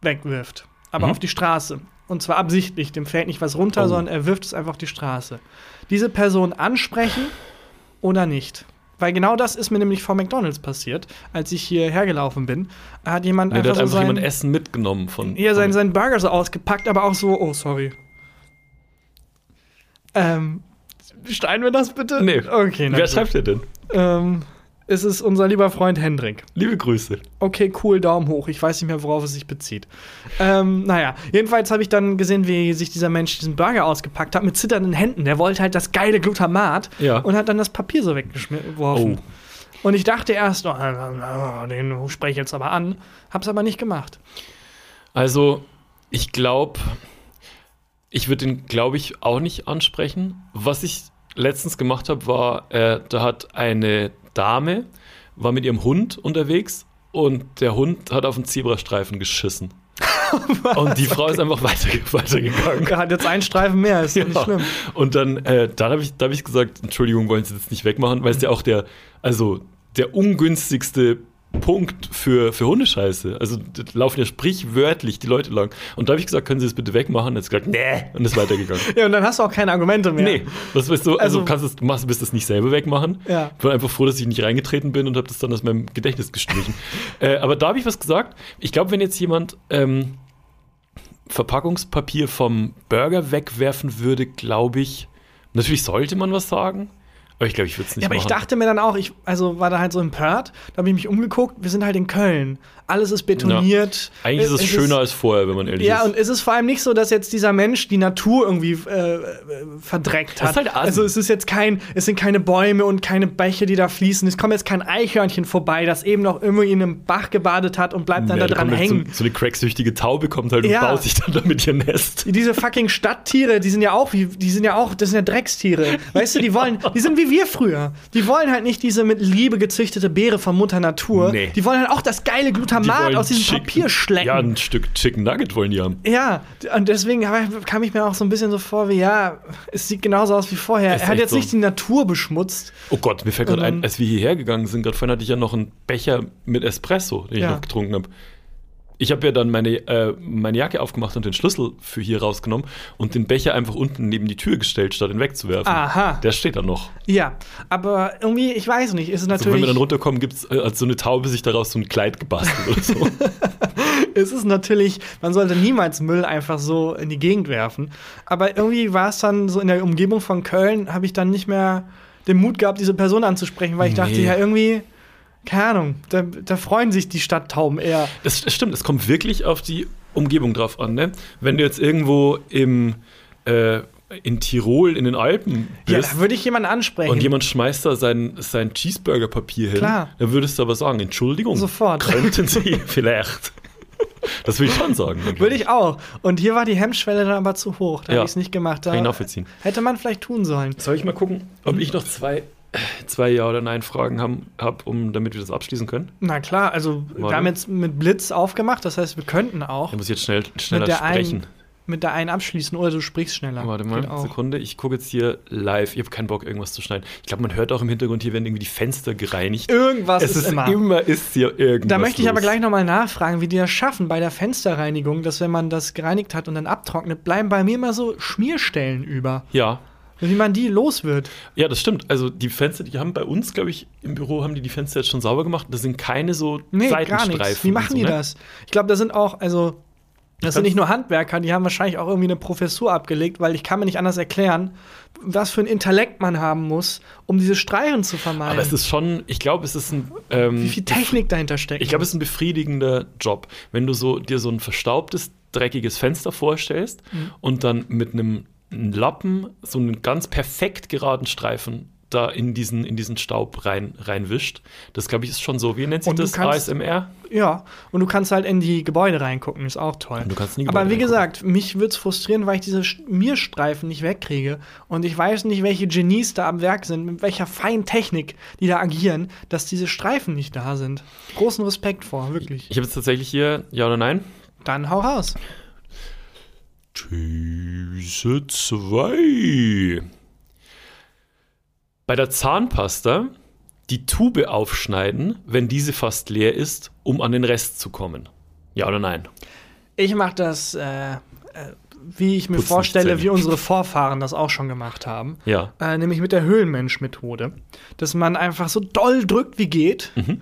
wegwirft, aber Mhm. auf die Straße. Und zwar absichtlich, dem fällt nicht was runter, Oh. sondern er wirft es einfach auf die Straße. Diese Person ansprechen oder nicht? Weil genau das ist mir nämlich vor McDonalds passiert, als ich hierher gelaufen bin. Hat jemand Nee, einfach hat so einfach sein, jemand Essen mitgenommen von. ja, sein, von sein Burger so ausgepackt, aber auch so, oh, sorry. Ähm, schneiden wir das bitte? Nee. Okay, Wer schreibt dir denn? Ähm, es ist unser lieber Freund Hendrik. Liebe Grüße. Okay, cool, Daumen hoch. Ich weiß nicht mehr, worauf es sich bezieht. Ähm, naja, jedenfalls habe ich dann gesehen, wie sich dieser Mensch diesen Burger ausgepackt hat mit zitternden Händen. Der wollte halt das geile Glutamat Ja. und hat dann das Papier so weggeworfen. Oh. Und ich dachte erst, oh, den spreche ich jetzt aber an. Hab's aber nicht gemacht. Also, ich glaube, ich würde den, glaube ich, auch nicht ansprechen. Was ich letztens gemacht habe, war, äh, da hat eine Dame, war mit ihrem Hund unterwegs und der Hund hat auf den Zebrastreifen geschissen. und die Frau ist einfach weiter, weitergegangen. Er hat jetzt einen Streifen mehr, ist ja. nicht schlimm. Und dann, äh, dann habe ich, da hab ich gesagt, Entschuldigung, wollen Sie das nicht wegmachen, weil es ja auch der, also der ungünstigste Punkt für, für Hundescheiße. Also da laufen ja sprichwörtlich die Leute lang. Und da habe ich gesagt, können Sie das bitte wegmachen? Und er hat gesagt, nee, und ist weitergegangen. Ja, und dann hast du auch keine Argumente mehr. Nee, was weißt du, also, Also- kannst es, machst, willst das nicht selber wegmachen? Ja. Ich war einfach froh, dass ich nicht reingetreten bin und habe das dann aus meinem Gedächtnis gestrichen. äh, aber da habe ich was gesagt. Ich glaube, wenn jetzt jemand ähm, Verpackungspapier vom Burger wegwerfen würde, glaube ich, natürlich sollte man was sagen, aber ich glaube, ich würde es nicht Ja, aber machen. ich dachte mir dann auch, ich also war da halt so empört, da habe ich mich umgeguckt, wir sind halt in Köln. Alles ist betoniert. Eigentlich ist es schöner als vorher, wenn man ehrlich Ja, ist. und es ist vor allem nicht so, dass jetzt dieser Mensch die Natur irgendwie äh, verdreckt Das hat. ist halt also es ist jetzt kein, es sind keine Bäume und keine Bäche, die da fließen. Es kommt jetzt kein Eichhörnchen vorbei, das eben noch irgendwie in einem Bach gebadet hat und bleibt dann Ja, da dran hängen. So, so eine cracksüchtige Taube kommt halt Ja. und baut sich dann damit ihr Nest. Diese fucking Stadttiere, die sind ja auch, wie, die sind ja auch, das sind ja Dreckstiere. Weißt du, die wollen, die sind wie wir früher. Die wollen halt nicht diese mit Liebe gezüchtete Beere von Mutter Natur. Nee. Die wollen halt auch das geile Glutamat aus diesem Chicken- Papier schlecken. Ja, ein Stück Chicken Nugget wollen die haben. Ja, und deswegen kam ich mir auch so ein bisschen so vor, wie ja, es sieht genauso aus wie vorher. Er hat jetzt so. nicht die Natur beschmutzt. Oh Gott, mir fällt gerade Und ein, als wir hierher gegangen sind, gerade vorhin hatte ich ja noch einen Becher mit Espresso, den Ja. ich noch getrunken habe. Ich habe ja dann meine, äh, meine Jacke aufgemacht und den Schlüssel für hier rausgenommen und den Becher einfach unten neben die Tür gestellt, statt ihn wegzuwerfen. Aha. Der steht da noch. Ja, aber irgendwie, ich weiß nicht, ist es Also wenn natürlich. wir dann runterkommen, gibt es äh, als so eine Taube sich daraus so ein Kleid gebastelt oder so. es ist natürlich, man sollte niemals Müll einfach so in die Gegend werfen. Aber irgendwie war es dann so in der Umgebung von Köln, habe ich dann nicht mehr den Mut gehabt, diese Person anzusprechen, weil ich dachte, Nee. ja, irgendwie, keine Ahnung, da, da freuen sich die Stadttauben eher. Das, das stimmt, es kommt wirklich auf die Umgebung drauf an. Ne? Wenn du jetzt irgendwo im, äh, in Tirol in den Alpen Ja, bist da würde ich jemanden ansprechen. und jemand schmeißt da sein, sein Cheeseburger-Papier hin, Klar. dann würdest du aber sagen, Entschuldigung, Sofort. könnten Sie vielleicht. Das würde ich schon sagen. Würde ich auch. Und hier war die Hemmschwelle dann aber zu hoch. Da Ja. habe ich es nicht gemacht. Da Kann ich nachvollziehen. hätte man vielleicht tun sollen. Soll ich mal gucken, ob ich noch zwei, zwei Ja- oder Nein-Fragen habe, hab, um, damit wir das abschließen können? Na klar, also wir Warte. haben jetzt mit Blitz aufgemacht, das heißt, wir könnten auch Ich muss jetzt schnell, schneller mit der, sprechen. einen, mit der einen abschließen oder du sprichst schneller. Warte mal. Sekunde. Ich gucke jetzt hier live. Ich habe keinen Bock, irgendwas zu schneiden. Ich glaube, man hört auch im Hintergrund, hier werden irgendwie die Fenster gereinigt. Irgendwas es ist, immer. immer ist hier irgendwas. Da möchte ich aber los. gleich nochmal nachfragen, wie die das schaffen bei der Fensterreinigung, dass wenn man das gereinigt hat und dann abtrocknet, bleiben bei mir immer so Schmierstellen über. Ja. Wie man die los wird. Ja, das stimmt. Also die Fenster, die haben bei uns, glaube ich, im Büro haben die die Fenster jetzt schon sauber gemacht. Das sind keine so Nee, gar Seitenstreifen. nichts. Wie machen so, die ne? das? Ich glaube, da sind auch, also, das sind nicht nur Handwerker, die haben wahrscheinlich auch irgendwie eine Professur abgelegt, weil ich kann mir nicht anders erklären, was für ein Intellekt man haben muss, um diese Streifen zu vermeiden. Aber es ist schon, ich glaube, es ist ein. Ähm, Wie viel Technik dahinter steckt. Ich glaube, es ist ein befriedigender Job, wenn du so dir so ein verstaubtes, dreckiges Fenster vorstellst Mhm. und dann mit einem Lappen so einen ganz perfekt geraden Streifen da in diesen, in diesen Staub rein, reinwischt. Das, glaube ich, ist schon so. Wie nennt sich das? kannst- ASMR? Ja, und du kannst halt in die Gebäude reingucken, ist auch toll. Und du kannst in die Aber wie reingucken. gesagt, mich würde es frustrieren, weil ich diese Schmierstreifen nicht wegkriege. Und ich weiß nicht, welche Genies da am Werk sind, mit welcher feinen Technik die da agieren, dass diese Streifen nicht da sind. Großen Respekt vor, wirklich. Ich habe jetzt tatsächlich hier Ja oder Nein. Dann hau raus. These 2. Bei der Zahnpasta die Tube aufschneiden, wenn diese fast leer ist, um an den Rest zu kommen. Ja oder nein? Ich mache das, äh, äh, wie ich mir Putzen vorstelle, wie unsere Vorfahren das auch schon gemacht haben. Ja. Äh, nämlich mit der Höhlenmensch-Methode. Dass man einfach so doll drückt, wie geht. Mhm.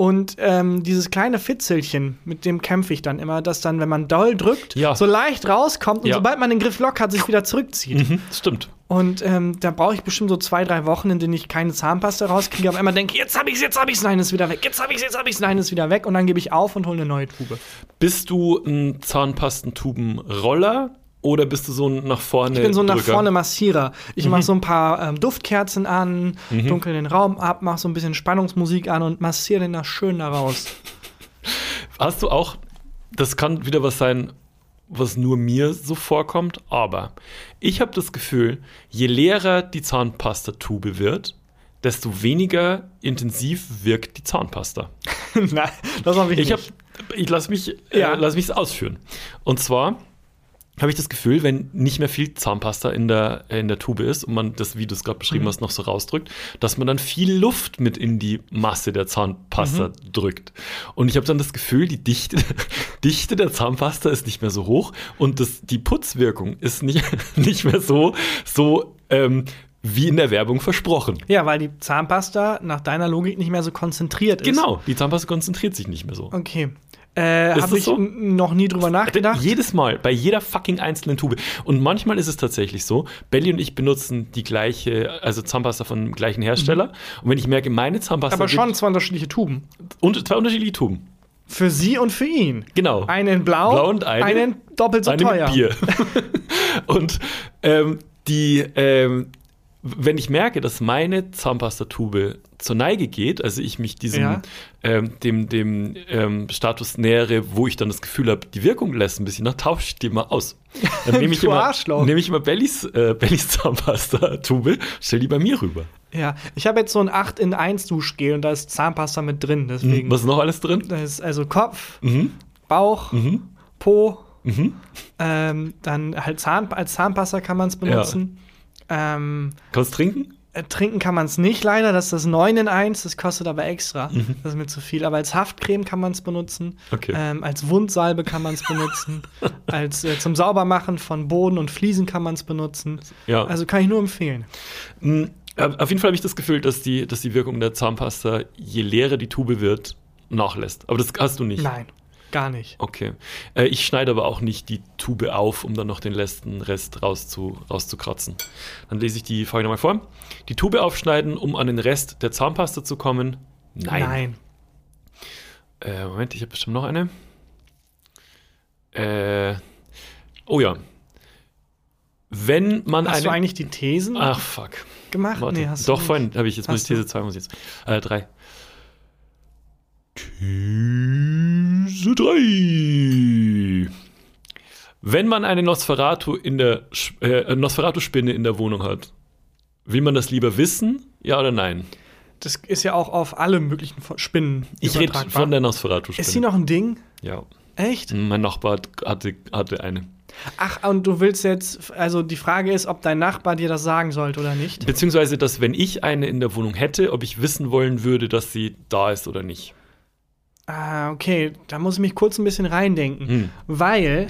Und ähm, dieses kleine Fitzelchen, mit dem kämpfe ich dann immer, dass dann, wenn man doll drückt, Ja. so leicht rauskommt und Ja. sobald man den Griff locker hat, sich wieder zurückzieht. Mhm, stimmt. Und ähm, da brauche ich bestimmt so zwei, drei Wochen, in denen ich keine Zahnpasta rauskriege, aber immer denke, jetzt hab ich's, jetzt hab ich's, nein, ist wieder weg, jetzt hab ich's, jetzt hab ich's, nein, ist wieder weg und dann gebe ich auf und hole eine neue Tube. Bist du ein Zahnpastentubenroller oder bist du so ein nach vorne Ich bin so ein nach Drücker? vorne Massierer. Ich Mhm. mache so ein paar ähm, Duftkerzen an, dunkel den Raum ab, mache so ein bisschen Spannungsmusik an und massiere den da schön da raus. Hast du auch, das kann wieder was sein, was nur mir so vorkommt, aber ich habe das Gefühl, je leerer die Zahnpastatube wird, desto weniger intensiv wirkt die Zahnpasta. Nein, das habe ich, Ich nicht. habe, ich lass mich, Ja. äh, lass mich ausführen. Und zwar habe ich das Gefühl, wenn nicht mehr viel Zahnpasta in der, in der Tube ist und man das, wie du es gerade beschrieben Mhm. hast, noch so rausdrückt, dass man dann viel Luft mit in die Masse der Zahnpasta Mhm. drückt. Und ich habe dann das Gefühl, die Dichte, Dichte der Zahnpasta ist nicht mehr so hoch und das, die Putzwirkung ist nicht, nicht mehr so, so ähm, wie in der Werbung versprochen. Ja, weil die Zahnpasta nach deiner Logik nicht mehr so konzentriert ist. Genau, die Zahnpasta konzentriert sich nicht mehr so. Okay. Äh, habe ich so? noch nie drüber nachgedacht. Jedes Mal, bei jeder fucking einzelnen Tube. Und manchmal ist es tatsächlich so, Belly und ich benutzen die gleiche, also Zahnpasta von dem gleichen Hersteller. Und wenn ich merke, meine Zahnpasta Mhm. Aber schon zwei unterschiedliche Tuben. und zwei unterschiedliche Tuben. Für sie und für ihn. Genau. Einen in blau, Blau und eine- einen doppelt so Eine teuer. Bier. und ähm, die, ähm, wenn ich merke, dass meine Zahnpastatube zur Neige geht, also ich mich diesem Ja. ähm, dem, dem ähm, Status nähere, wo ich dann das Gefühl habe, die Wirkung lässt ein bisschen nach, tausche ich die mal aus. Dann nehme ich immer, nehme ich immer Bellys, äh, Bellys Zahnpastatube, stell die bei mir rüber. Ja, ich habe jetzt so ein 8 in 1 Duschgel und da ist Zahnpasta mit drin. Deswegen. Was ist noch alles drin? Da ist also Kopf, Mhm. Bauch, Mhm. Po, Mhm. ähm, dann halt Zahn, als Zahnpasta kann man es benutzen. Ähm, Kannst du trinken? Äh, trinken kann man es nicht leider, das ist das 9 in 1, das kostet aber extra. Mhm. Das ist mir zu viel. Aber als Haftcreme kann man es benutzen. Okay. Ähm, als Wundsalbe kann man es benutzen. als äh, zum Saubermachen von Boden und Fliesen kann man es benutzen. Ja. Also kann ich nur empfehlen. Mm, Auf jeden Fall habe ich das Gefühl, dass die, dass die Wirkung der Zahnpasta, je leerer die Tube wird, nachlässt. Aber das hast du nicht. Nein, gar nicht. Okay. Äh, ich schneide aber auch nicht die Tube auf, um dann noch den letzten Rest rauszu, rauszukratzen. Dann lese ich die Frage nochmal vor. Die Tube aufschneiden, um an den Rest der Zahnpasta zu kommen? Nein. Nein. Äh, Moment, ich habe bestimmt noch eine. Äh, oh ja. Wenn man Hast eine. du eigentlich die Thesen Ach, fuck. gemacht? Warte. hast du Doch, vorhin habe ich jetzt, Hast du? These 2, muss ich jetzt. Äh, 3. These 3. Wenn man eine Nosferatu in der äh, Nosferatu-Spinne in der Wohnung hat, will man das lieber wissen, ja oder nein? Das ist ja auch auf alle möglichen Spinnen Ich rede von der Nosferatu-Spinne. Ist sie noch ein Ding? Ja. Echt? Mein Nachbar hat- hatte, hatte eine. Ach, und du willst jetzt, also die Frage ist, ob dein Nachbar dir das sagen sollte oder nicht. Beziehungsweise, dass wenn ich eine in der Wohnung hätte, ob ich wissen wollen würde, dass sie da ist oder nicht. Ah, okay, da muss ich mich kurz ein bisschen reindenken, Hm. weil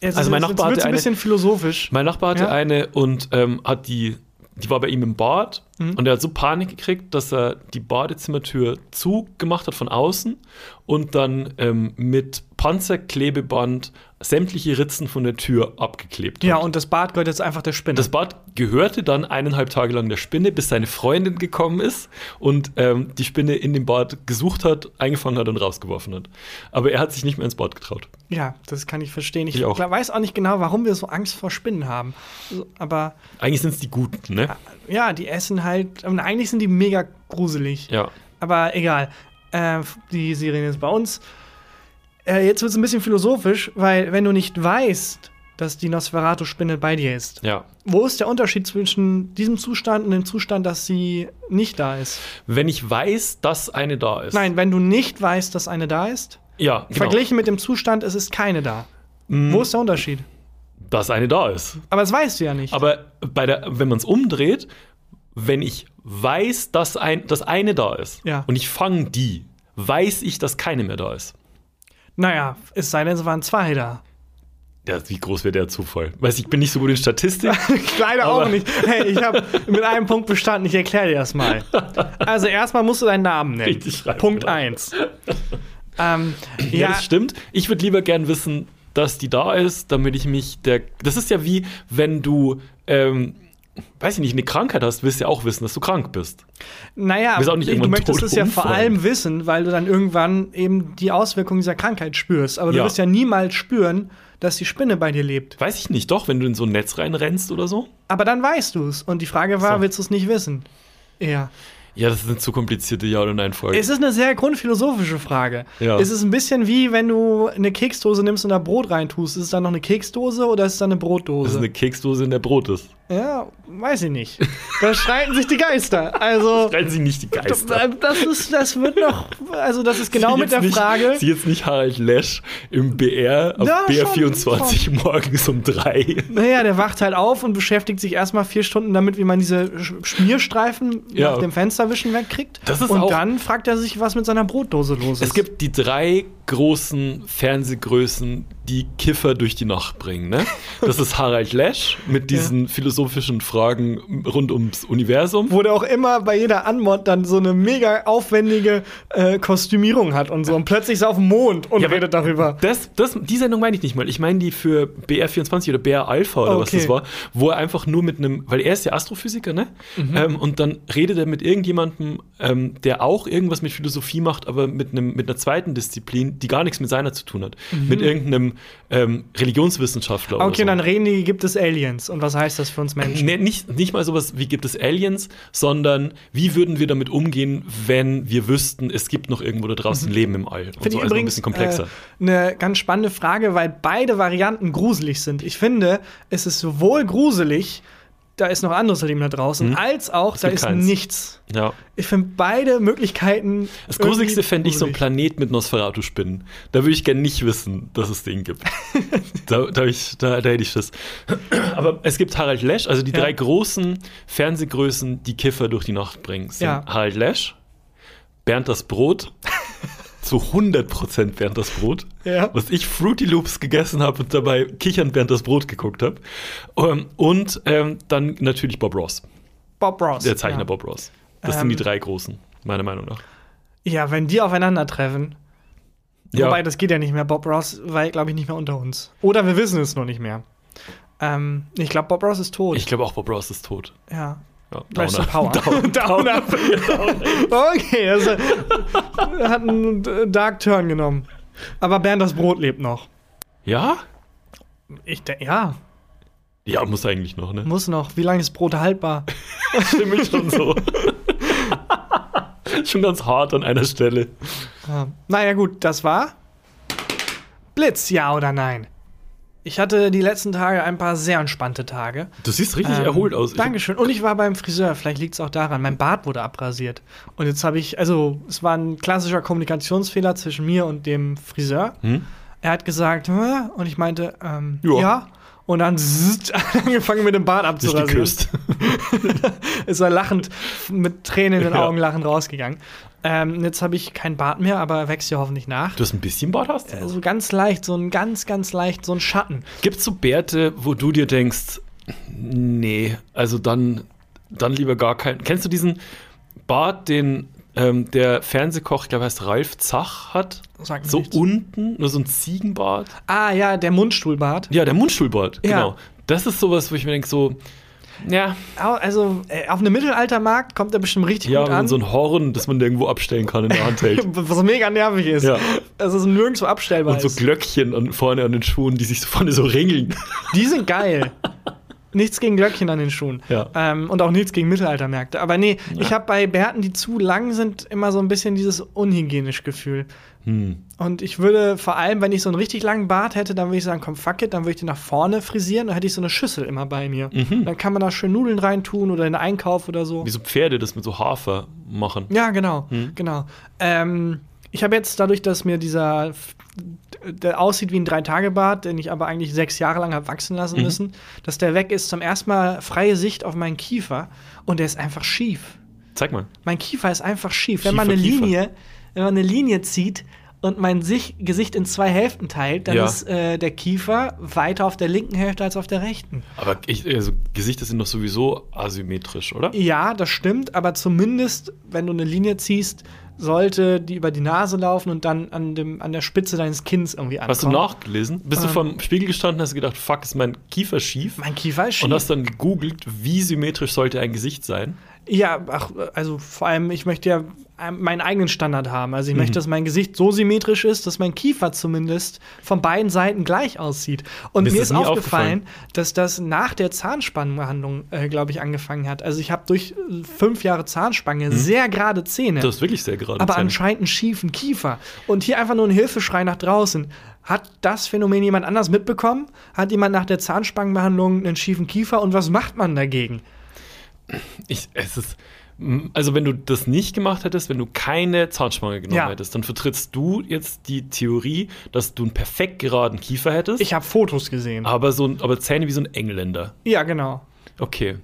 jetzt Also mein Nachbar hatte ein bisschen philosophisch. Mein Nachbar hatte Ja. eine und ähm, hat die, die war bei ihm im Bad Mhm. und er hat so Panik gekriegt, dass er die Badezimmertür zugemacht hat von außen und dann ähm, mit Panzerklebeband sämtliche Ritzen von der Tür abgeklebt Ja, hat. und das Bad gehört jetzt einfach der Spinne. Das Bad gehörte dann eineinhalb Tage lang der Spinne, bis seine Freundin gekommen ist und ähm, die Spinne in dem Bad gesucht hat, eingefangen hat und rausgeworfen hat. Aber er hat sich nicht mehr ins Bad getraut. ja, das kann ich verstehen. Ich, Ich auch. weiß auch nicht genau, warum wir so Angst vor Spinnen haben. Aber Eigentlich sind es die Guten, ne? ja, die essen halt, und eigentlich sind die mega gruselig. Ja. Aber egal. Äh, die Serie ist bei uns. Äh, jetzt wird es ein bisschen philosophisch, weil wenn du nicht weißt, dass die Nosferatu-Spinne bei dir ist, Ja. wo ist der Unterschied zwischen diesem Zustand und dem Zustand, dass sie nicht da ist? Wenn ich weiß, dass eine da ist. Nein, wenn du nicht weißt, dass eine da ist, Ja, genau. verglichen mit dem Zustand, es ist keine da. Mm, Wo ist der Unterschied? dass eine da ist. Aber das weißt du ja nicht. Aber bei der, wenn man es umdreht, wenn ich weiß, dass, ein, dass eine da ist Ja. und ich fange die, weiß ich, dass keine mehr da ist. Naja, es sei denn, es waren zwei da. Ja, wie groß wäre der Zufall? Weiß ich, ich bin nicht so gut in Statistik. Leider auch nicht. Hey, ich habe mit einem Punkt bestanden. Ich erkläre dir das mal. Also erstmal musst du deinen Namen nennen. Richtig schreiben, Punkt genau. 1. Ähm, ja, ja, das stimmt. Ich würde lieber gern wissen, dass die da ist, damit ich mich der. Das ist ja wie, wenn du, ähm, weiß ich nicht, eine Krankheit hast, willst du ja auch wissen, dass du krank bist. naja, Bist auch nicht du irgendwann möchtest es ja vor allem wissen, weil du dann irgendwann eben die Auswirkungen dieser Krankheit spürst. Aber du Ja. wirst ja niemals spüren, dass die Spinne bei dir lebt. Weiß ich nicht, doch, wenn du in so ein Netz reinrennst oder so. Aber dann weißt du es. Und die Frage war, So. willst du es nicht wissen? Ja. Ja, das ist eine zu komplizierte Ja- oder Nein-Frage. Es ist eine sehr grundphilosophische Frage. Ja. Es ist ein bisschen wie, wenn du eine Keksdose nimmst und da Brot reintust. Ist es dann noch eine Keksdose oder ist es dann eine Brotdose? Das ist eine Keksdose, in der Brot ist. Ja, weiß ich nicht. Da streiten sich die Geister. Also, Streiten sich nicht die Geister. das, ist, das wird noch, also das ist genau Sie mit jetzt der nicht, Frage. Sie jetzt nicht Harald Lesch im BR auf Ja, BR schon, 24 morgens um drei. Naja, der wacht halt auf und beschäftigt sich erstmal vier Stunden damit, wie man diese Sch- Schmierstreifen Ja. nach dem Fensterwischen wegkriegt. Das ist und auch- dann fragt er sich, was mit seiner Brotdose los ist. Es gibt die drei großen Fernsehgrößen, die Kiffer durch die Nacht bringen. Ne? Das ist Harald Lesch mit diesen philosophischen Fragen rund ums Universum. wo der auch immer bei jeder Anmod dann so eine mega aufwendige äh, Kostümierung hat und so. Und plötzlich ist er auf dem Mond und Ja, redet darüber. Das, das, die Sendung meine ich nicht mal. Ich meine die für BR24 oder BR Alpha oder was Okay. das war, wo er einfach nur mit einem, weil er ist ja Astrophysiker, ne? Mhm. Ähm, und dann redet er mit irgendjemandem, ähm, der auch irgendwas mit Philosophie macht, aber mit, einem, mit einer zweiten Disziplin, die gar nichts mit seiner zu tun hat. Mit irgendeinem ähm, Religionswissenschaftler oder Mhm. Okay, so. dann reden die, gibt es Aliens. Und was heißt das für uns Menschen? Nee, nicht, nicht mal sowas wie gibt es Aliens, sondern wie würden wir damit umgehen, wenn wir wüssten, es gibt noch irgendwo da draußen Leben im All. Und Mhm. Finde so, ich also ein bisschen komplexer. Äh, eine ganz spannende Frage, weil beide Varianten gruselig sind. Ich finde, es ist sowohl gruselig, da ist noch anderes Leben da draußen, als auch, da ist keins. nichts. Ja. Ich finde beide Möglichkeiten. Das Gruseligste fände ich so ein. Planet mit Nosferatu-Spinnen. Da würde ich gerne nicht wissen, dass es den gibt. da, da, ich, da, da hätte ich Schiss. Aber es gibt Harald Lesch, also die Ja. drei großen Fernsehgrößen, die Kiffer durch die Nacht bringen. Sind Ja. Harald Lesch, Bernd das Brot, zu 100% Bernd das Brot, Ja. was ich Fruity Loops gegessen habe und dabei kichernd Bernd das Brot geguckt habe. Ähm, und ähm, dann natürlich Bob Ross, Bob Ross. der Zeichner ja. Bob Ross. Das sind die Ähm, drei großen, meiner Meinung nach. Ja, wenn die aufeinandertreffen. Ja. Wobei, das geht ja nicht mehr. Bob Ross war, glaube ich, nicht mehr unter uns. Oder wir wissen es noch nicht mehr. Ähm, ich glaube, Bob Ross ist tot. Ich glaube auch, Bob Ross ist tot. ja. Ja, Downer. Power. Downer. okay, also hat einen Dark Turn genommen. Aber Bernd das Brot lebt noch. Ja? Ich denke, ja, Ja, muss eigentlich noch, ne? muss noch. Wie lange ist Brot haltbar? Stimme ich schon so. schon ganz hart an einer Stelle. Ja. Naja, gut, das war Blitz, ja oder nein? Ich hatte die letzten Tage ein paar sehr entspannte Tage. Du siehst richtig Ähm, erholt aus. Dankeschön. Und ich war beim Friseur. Vielleicht liegt es auch daran. Mein Bart wurde abrasiert. Und jetzt habe ich, also, es war ein klassischer Kommunikationsfehler zwischen mir und dem Friseur. Hm? Er hat gesagt, "Hä?" und ich meinte, ähm, Ja. ja. Und dann zzt, angefangen mit dem Bart abzurasieren. geküsst. Ist er lachend, mit Tränen in den Ja. Augen lachend rausgegangen. Ähm, jetzt habe ich kein Bart mehr, aber er wächst ja hoffentlich nach. Du hast ein bisschen Bart hast? du noch? So ganz leicht, so ein ganz, ganz leicht, so ein Schatten. Gibt's so Bärte, wo du dir denkst, nee, also dann, dann lieber gar keinen. Kennst du diesen Bart, den ähm, der Fernsehkoch, ich glaube, heißt Ralf Zach hat? Mir So nichts. unten, nur so ein Ziegenbart. Ah ja, der Mundstuhlbart. Ja, der Mundstuhlbart, Ja. genau. Das ist sowas, wo ich mir denke, so, ja, Also äh, auf einem Mittelaltermarkt kommt er bestimmt richtig ja, gut an. so ein Horn, das man irgendwo abstellen kann in der Hand hält. was mega nervig ist. Ja. Es ist nirgendwo abstellbar. Und so. Glöckchen an, vorne an den Schuhen, die sich so vorne so ringeln. Die sind geil. Nichts gegen Glöckchen an den Schuhen. Ja. Ähm, und auch nichts gegen Mittelaltermärkte. Aber nee, ich habe bei Bärten, die zu lang sind, immer so ein bisschen dieses unhygienisch Gefühl. Hm. Und ich würde vor allem, wenn ich so einen richtig langen Bart hätte, dann würde ich sagen, komm, fuck it, dann würde ich den nach vorne frisieren, dann hätte ich so eine Schüssel immer bei mir. Dann kann man da schön Nudeln reintun oder in den Einkauf oder so. Wie so Pferde das mit so Hafer machen. Ja, genau, Hm. genau. Ähm, ich habe jetzt dadurch, dass mir dieser der aussieht wie ein Drei-Tage-Bart, den ich aber eigentlich sechs Jahre lang habe wachsen Mhm. lassen müssen, dass der weg ist, zum ersten Mal freie Sicht auf meinen Kiefer und der ist einfach schief. Zeig mal. Mein Kiefer ist einfach schief. Wenn man eine Schiefer Kiefer. Linie, wenn man eine Linie zieht und mein Sich Gesicht in zwei Hälften teilt, dann Ja. ist äh, der Kiefer weiter auf der linken Hälfte als auf der rechten. Aber ich, also Gesichter sind doch sowieso asymmetrisch, oder? Ja, das stimmt, aber zumindest, wenn du eine Linie ziehst, sollte die über die Nase laufen und dann an, dem, an der Spitze deines Kinns irgendwie ankommen. Hast du nachgelesen? Bist du Ähm. vom Spiegel gestanden, hast du gedacht, fuck, ist mein Kiefer schief? Mein Kiefer ist schief. Und hast dann gegoogelt, wie symmetrisch sollte ein Gesicht sein? Ja, ach, also vor allem, ich möchte ja ähm, meinen eigenen Standard haben. Also ich Mhm. möchte, dass mein Gesicht so symmetrisch ist, dass mein Kiefer zumindest von beiden Seiten gleich aussieht. Und Mir ist das ist nie aufgefallen, dass das nach der Zahnspannenbehandlung, äh, glaube ich, angefangen hat. Also ich habe durch äh, fünf Jahre Zahnspange sehr gerade Zähne. Mhm. Du hast wirklich sehr gerade aber Zähne. anscheinend einen schiefen Kiefer. Und hier einfach nur ein Hilfeschrei nach draußen. Hat das Phänomen jemand anders mitbekommen? Hat jemand nach der Zahnspangenbehandlung einen schiefen Kiefer? Und was macht man dagegen? Ich, es ist, also wenn du das nicht gemacht hättest, wenn du keine Zahnspange genommen Ja. hättest, dann vertrittst du jetzt die Theorie, dass du einen perfekt geraden Kiefer hättest, Ich habe Fotos gesehen. aber, so, aber Zähne wie so ein Engländer. Ja, genau. Okay.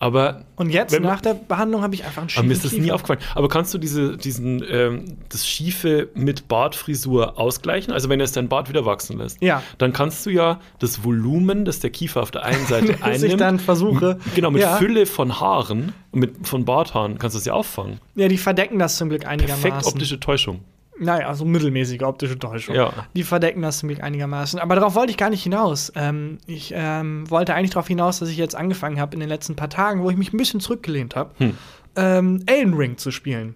Aber Und jetzt, nach der Behandlung, habe ich einfach einen Aber schiefen mir ist das nie aufgefallen. Aber kannst du diese, diesen, ähm, das Schiefe mit Bartfrisur ausgleichen? Also wenn er jetzt dein Bart wieder wachsen lässt, Ja. dann kannst du ja das Volumen, das der Kiefer auf der einen Seite Dass ich einnimmt, dann versuche. genau, mit ja, Fülle von Haaren, mit, von Barthaaren, kannst du das ja auffangen. Ja, die verdecken das zum Glück Perfekt einigermaßen. optische Täuschung. Naja, also mittelmäßige optische Täuschung. Ja. Die verdecken das zum Glück einigermaßen. Aber darauf wollte ich gar nicht hinaus. Ähm, ich ähm, wollte eigentlich darauf hinaus, dass ich jetzt angefangen habe in den letzten paar Tagen, wo ich mich ein bisschen zurückgelehnt habe, Hm. ähm, Elden Ring zu spielen.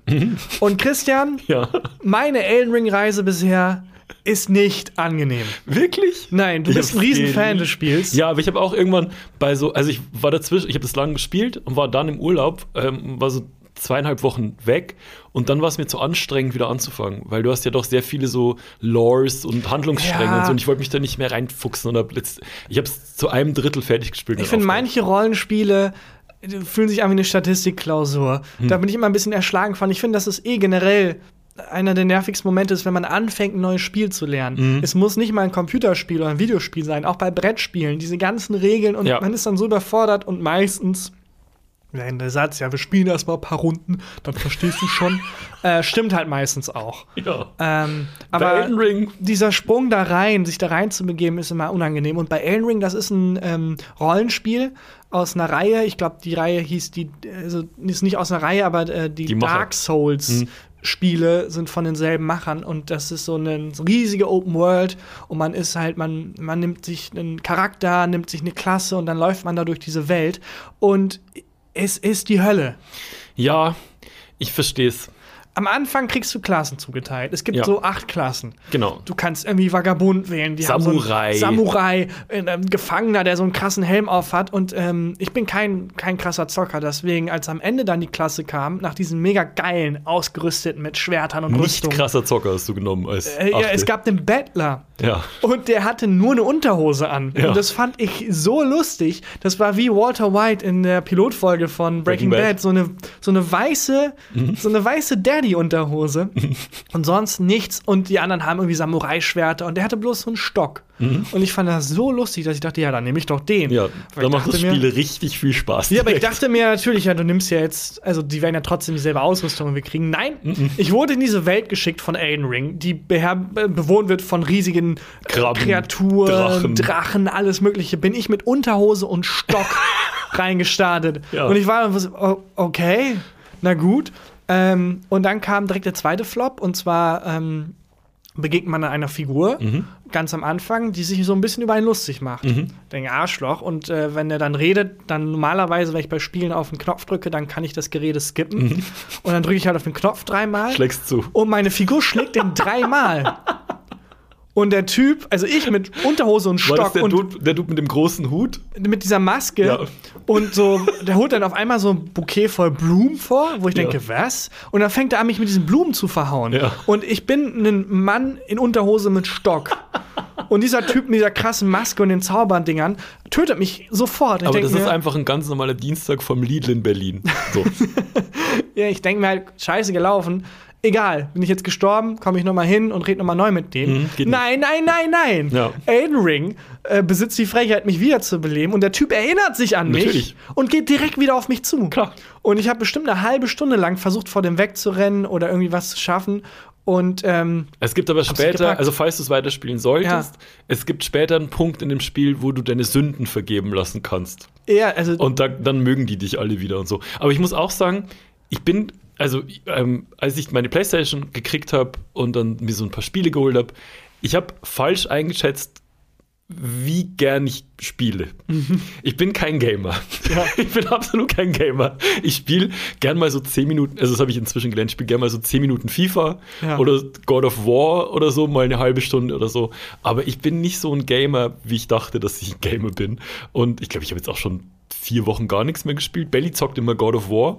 Und Christian, Ja. meine Elden Ring-Reise bisher ist nicht angenehm. Wirklich? Nein, du Ich bist ein Riesenfan des Spiels. Ja, aber ich habe auch irgendwann bei so, also ich war dazwischen, ich habe das lange gespielt und war dann im Urlaub, ähm, war so zweieinhalb Wochen weg und dann war es mir zu anstrengend, wieder anzufangen, weil du hast ja doch sehr viele so Lores und Handlungsstränge Ja. und so und ich wollte mich da nicht mehr reinfuchsen und hab letzt, ich habe es zu einem Drittel fertig gespielt. Ich finde, manche Rollenspiele äh, fühlen sich an wie eine Statistikklausur. Hm. Da bin ich immer ein bisschen erschlagen von. Ich finde, das ist eh generell einer der nervigsten Momente ist, wenn man anfängt, ein neues Spiel zu lernen. Hm. Es muss nicht mal ein Computerspiel oder ein Videospiel sein, auch bei Brettspielen. Diese ganzen Regeln und Ja. man ist dann so überfordert und meistens wenn der Satz, ja, wir spielen erst mal ein paar Runden, dann verstehst du schon, äh, stimmt halt meistens auch. Ja. Ähm, Bei aber Elden Ring dieser Sprung da rein, sich da rein zu begeben, ist immer unangenehm. Und bei Elden Ring, das ist ein ähm, Rollenspiel aus einer Reihe. Ich glaube, die Reihe hieß die, also ist nicht aus einer Reihe, aber äh, die, Die. Dark Souls. Mhm. Spiele sind von denselben Machern und das ist so eine riesige Open World und man ist halt, man, man nimmt sich einen Charakter, nimmt sich eine Klasse und dann läuft man da durch diese Welt und es ist die Hölle. Ja, ich verstehe es. Am Anfang kriegst du Klassen zugeteilt. Es gibt Ja. so acht Klassen. Genau. Du kannst irgendwie Vagabund wählen. Die Haben Samurai. so einen Samurai, ein ähm, Gefangener, der so einen krassen Helm auf hat. Und ähm, ich bin kein, kein krasser Zocker. Deswegen, als am Ende dann die Klasse kam, nach diesen mega geilen, ausgerüsteten mit Schwertern und Nicht Rüstung. krasser Zocker hast du genommen als Äh, ja, es gab den Bettler. Ja. Und der hatte nur eine Unterhose an. Ja. Und das fand ich so lustig. Das war wie Walter White in der Pilotfolge von Breaking, Breaking Bad. Mhm. Bad. So eine, so eine weiße, so eine weiße Daddy-Unterhose. und sonst nichts. Und die anderen haben irgendwie Samurai-Schwerter. Und der hatte bloß so einen Stock. Und ich fand das so lustig, dass ich dachte, ja, dann nehme ich doch den. Mhm. Ja, Weil da ich macht das Spiel richtig viel Spaß. ja, aber ich dachte mir natürlich, ja, du nimmst ja jetzt, also die werden ja trotzdem dieselbe Ausrüstung wir kriegen. Nein, ich wurde in diese Welt geschickt von Elden Ring, die bewohnt wird von riesigen äh, Krabben, Kreaturen, Drachen. Drachen. alles Mögliche. Bin ich mit Unterhose und Stock reingestartet. Ja. Und ich war so, oh, okay, na gut. Ähm, und dann kam direkt der zweite Flop und zwar ähm, begegnet man einer Figur Mhm. ganz am Anfang, die sich so ein bisschen über einen lustig macht. Denke Arschloch. Und äh, wenn er dann redet, dann normalerweise, wenn ich bei Spielen auf den Knopf drücke, dann kann ich das Gerede skippen. Und dann drücke ich halt auf den Knopf dreimal. Mhm. Schlägst zu. Und meine Figur schlägt den dreimal. Und der Typ, also ich mit Unterhose und War das Stock der und Dude, der Dude mit dem großen Hut? mit dieser Maske Ja. und so, der holt dann auf einmal so ein Bouquet voll Blumen vor, wo ich Ja. denke, was? Und dann fängt er an, mich mit diesen Blumen zu verhauen. Ja. Und ich bin ein Mann in Unterhose mit Stock. Und dieser Typ mit dieser krassen Maske und den Zauberdingern tötet mich sofort. Ich Aber das ist mir, einfach ein ganz normaler Dienstag vom Lidl in Berlin. So. ja, ich denke mir halt, scheiße gelaufen. Egal, bin ich jetzt gestorben, komme ich noch mal hin und rede noch mal neu mit dem. Mhm, nein, nein, nein, nein. Ja. Elden Ring äh, besitzt die Frechheit, mich wiederzubeleben und der Typ erinnert sich an mich Natürlich. und geht direkt wieder auf mich zu. Klar. Und ich habe bestimmt eine halbe Stunde lang versucht, vor dem wegzurennen oder irgendwie was zu schaffen. Und ähm, Es gibt aber später, also falls du es weiterspielen solltest, Ja. es gibt später einen Punkt in dem Spiel, wo du deine Sünden vergeben lassen kannst. ja, also Und da, dann mögen die dich alle wieder und so. Aber ich muss auch sagen, ich bin, also ähm, als ich meine Playstation gekriegt habe und dann mir so ein paar Spiele geholt habe, ich habe falsch eingeschätzt, wie gern ich spiele. Ich bin kein Gamer. Ich bin absolut kein Gamer. Ich spiele gern mal so 10 Minuten, also das habe ich inzwischen gelernt, ich spiele gern mal so 10 Minuten FIFA Ja. oder God of War oder so, mal eine halbe Stunde oder so. Aber ich bin nicht so ein Gamer, wie ich dachte, dass ich ein Gamer bin. Und ich glaube, ich habe jetzt auch schon vier Wochen gar nichts mehr gespielt. Belly zockt immer God of War.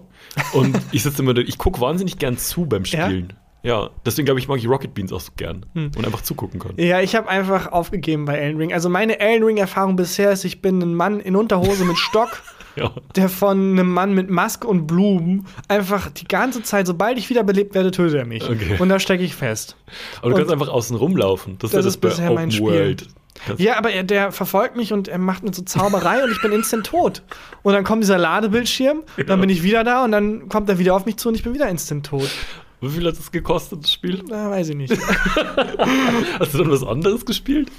Und ich sitze immer da, ich gucke wahnsinnig gern zu beim Ja? Spielen. Ja, deswegen glaube ich, mag ich Rocket Beans auch so gern. Und einfach zugucken kann. Ja, ich habe einfach aufgegeben bei Elden Ring. Also meine Elden Ring-Erfahrung bisher ist, ich bin ein Mann in Unterhose mit Stock, Ja. der von einem Mann mit Maske und Blumen einfach die ganze Zeit, sobald ich wiederbelebt werde, tötet er mich. Okay. Und da stecke ich fest. Aber du Und kannst einfach außen rumlaufen. Das, das ist ja das bei bisher Open mein Spiel. World. Das- Ja, aber er, der verfolgt mich und er macht mit so Zauberei und ich bin instant tot. Und dann kommt dieser Ladebildschirm, dann bin ich wieder da und dann kommt er wieder auf mich zu und ich bin wieder instant tot. Wie viel hat das gekostet, das Spiel? Na, weiß ich nicht. Hast du dann was anderes gespielt?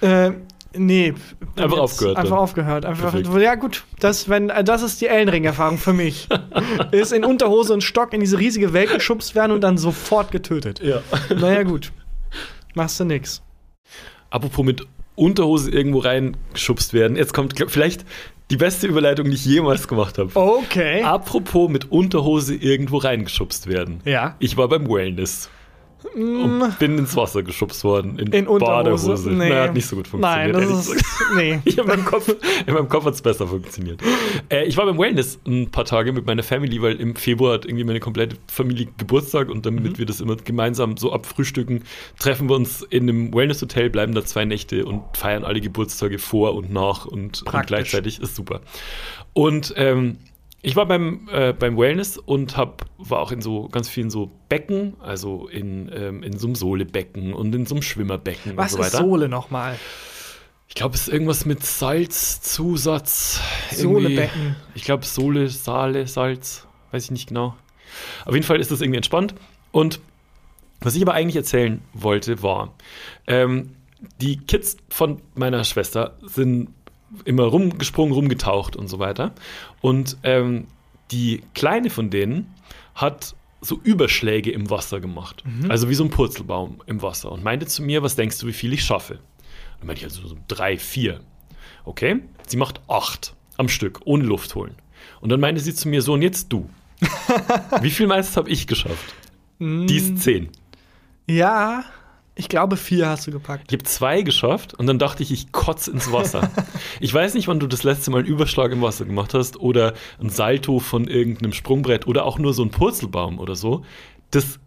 äh, nee. Einfach aufgehört Einfach dann. aufgehört. Einfach, Perfekt. ja, gut. Das, wenn, äh, das ist die Ellenring-Erfahrung für mich. ist in Unterhose und Stock in diese riesige Welt geschubst werden und dann sofort getötet. Ja. Naja, gut. Machst du nix. Apropos mit Unterhose irgendwo reingeschubst werden. Jetzt kommt vielleicht die beste Überleitung, die ich jemals gemacht habe. Okay. Apropos mit Unterhose irgendwo reingeschubst werden. Ja. Ich war beim Wellness. Und bin ins Wasser geschubst worden. In, In Unterhose? Badehose. Nee. Na, hat nicht so gut Nein, funktioniert. das ehrlich ist. Nee. Ich in meinem Kopf, Kopf hat es besser funktioniert. Äh, ich war beim Wellness ein paar Tage mit meiner Family, weil im Februar hat irgendwie meine komplette Familie Geburtstag und damit Mhm. wir das immer gemeinsam so abfrühstücken, treffen wir uns in einem Wellness-Hotel, bleiben da zwei Nächte und feiern alle Geburtstage vor und nach und, und gleichzeitig. Ist super. Und ähm, ich war beim, äh, beim Wellness und hab, war auch in so ganz vielen so Becken, also in, ähm, in so einem Sohlebecken und in so einem Schwimmerbecken Was und so ist weiter. Sohle nochmal? Ich glaube, es ist irgendwas mit Salzzusatz. Sohlebecken. Ich glaube, Sohle, Saale, Salz. Weiß ich nicht genau. Auf jeden Fall ist das irgendwie entspannt. Und was ich aber eigentlich erzählen wollte, war, ähm, die Kids von meiner Schwester sind immer rumgesprungen, rumgetaucht und so weiter. Und ähm, die Kleine von denen hat so Überschläge im Wasser gemacht. Also wie so ein Purzelbaum im Wasser. Und meinte zu mir, was denkst du, wie viel ich schaffe? Dann meinte ich also so drei, vier. Okay, sie macht acht am Stück, ohne Luft holen. Und dann meinte sie zu mir, so und jetzt du. wie viel meinst du, habe ich geschafft? Die ist zehn. Ja, ich glaube, vier hast du gepackt. Ich habe zwei geschafft und dann dachte ich, ich kotze ins Wasser. ich weiß nicht, wann du das letzte Mal einen Überschlag im Wasser gemacht hast oder ein Salto von irgendeinem Sprungbrett oder auch nur so ein Purzelbaum oder so. Das,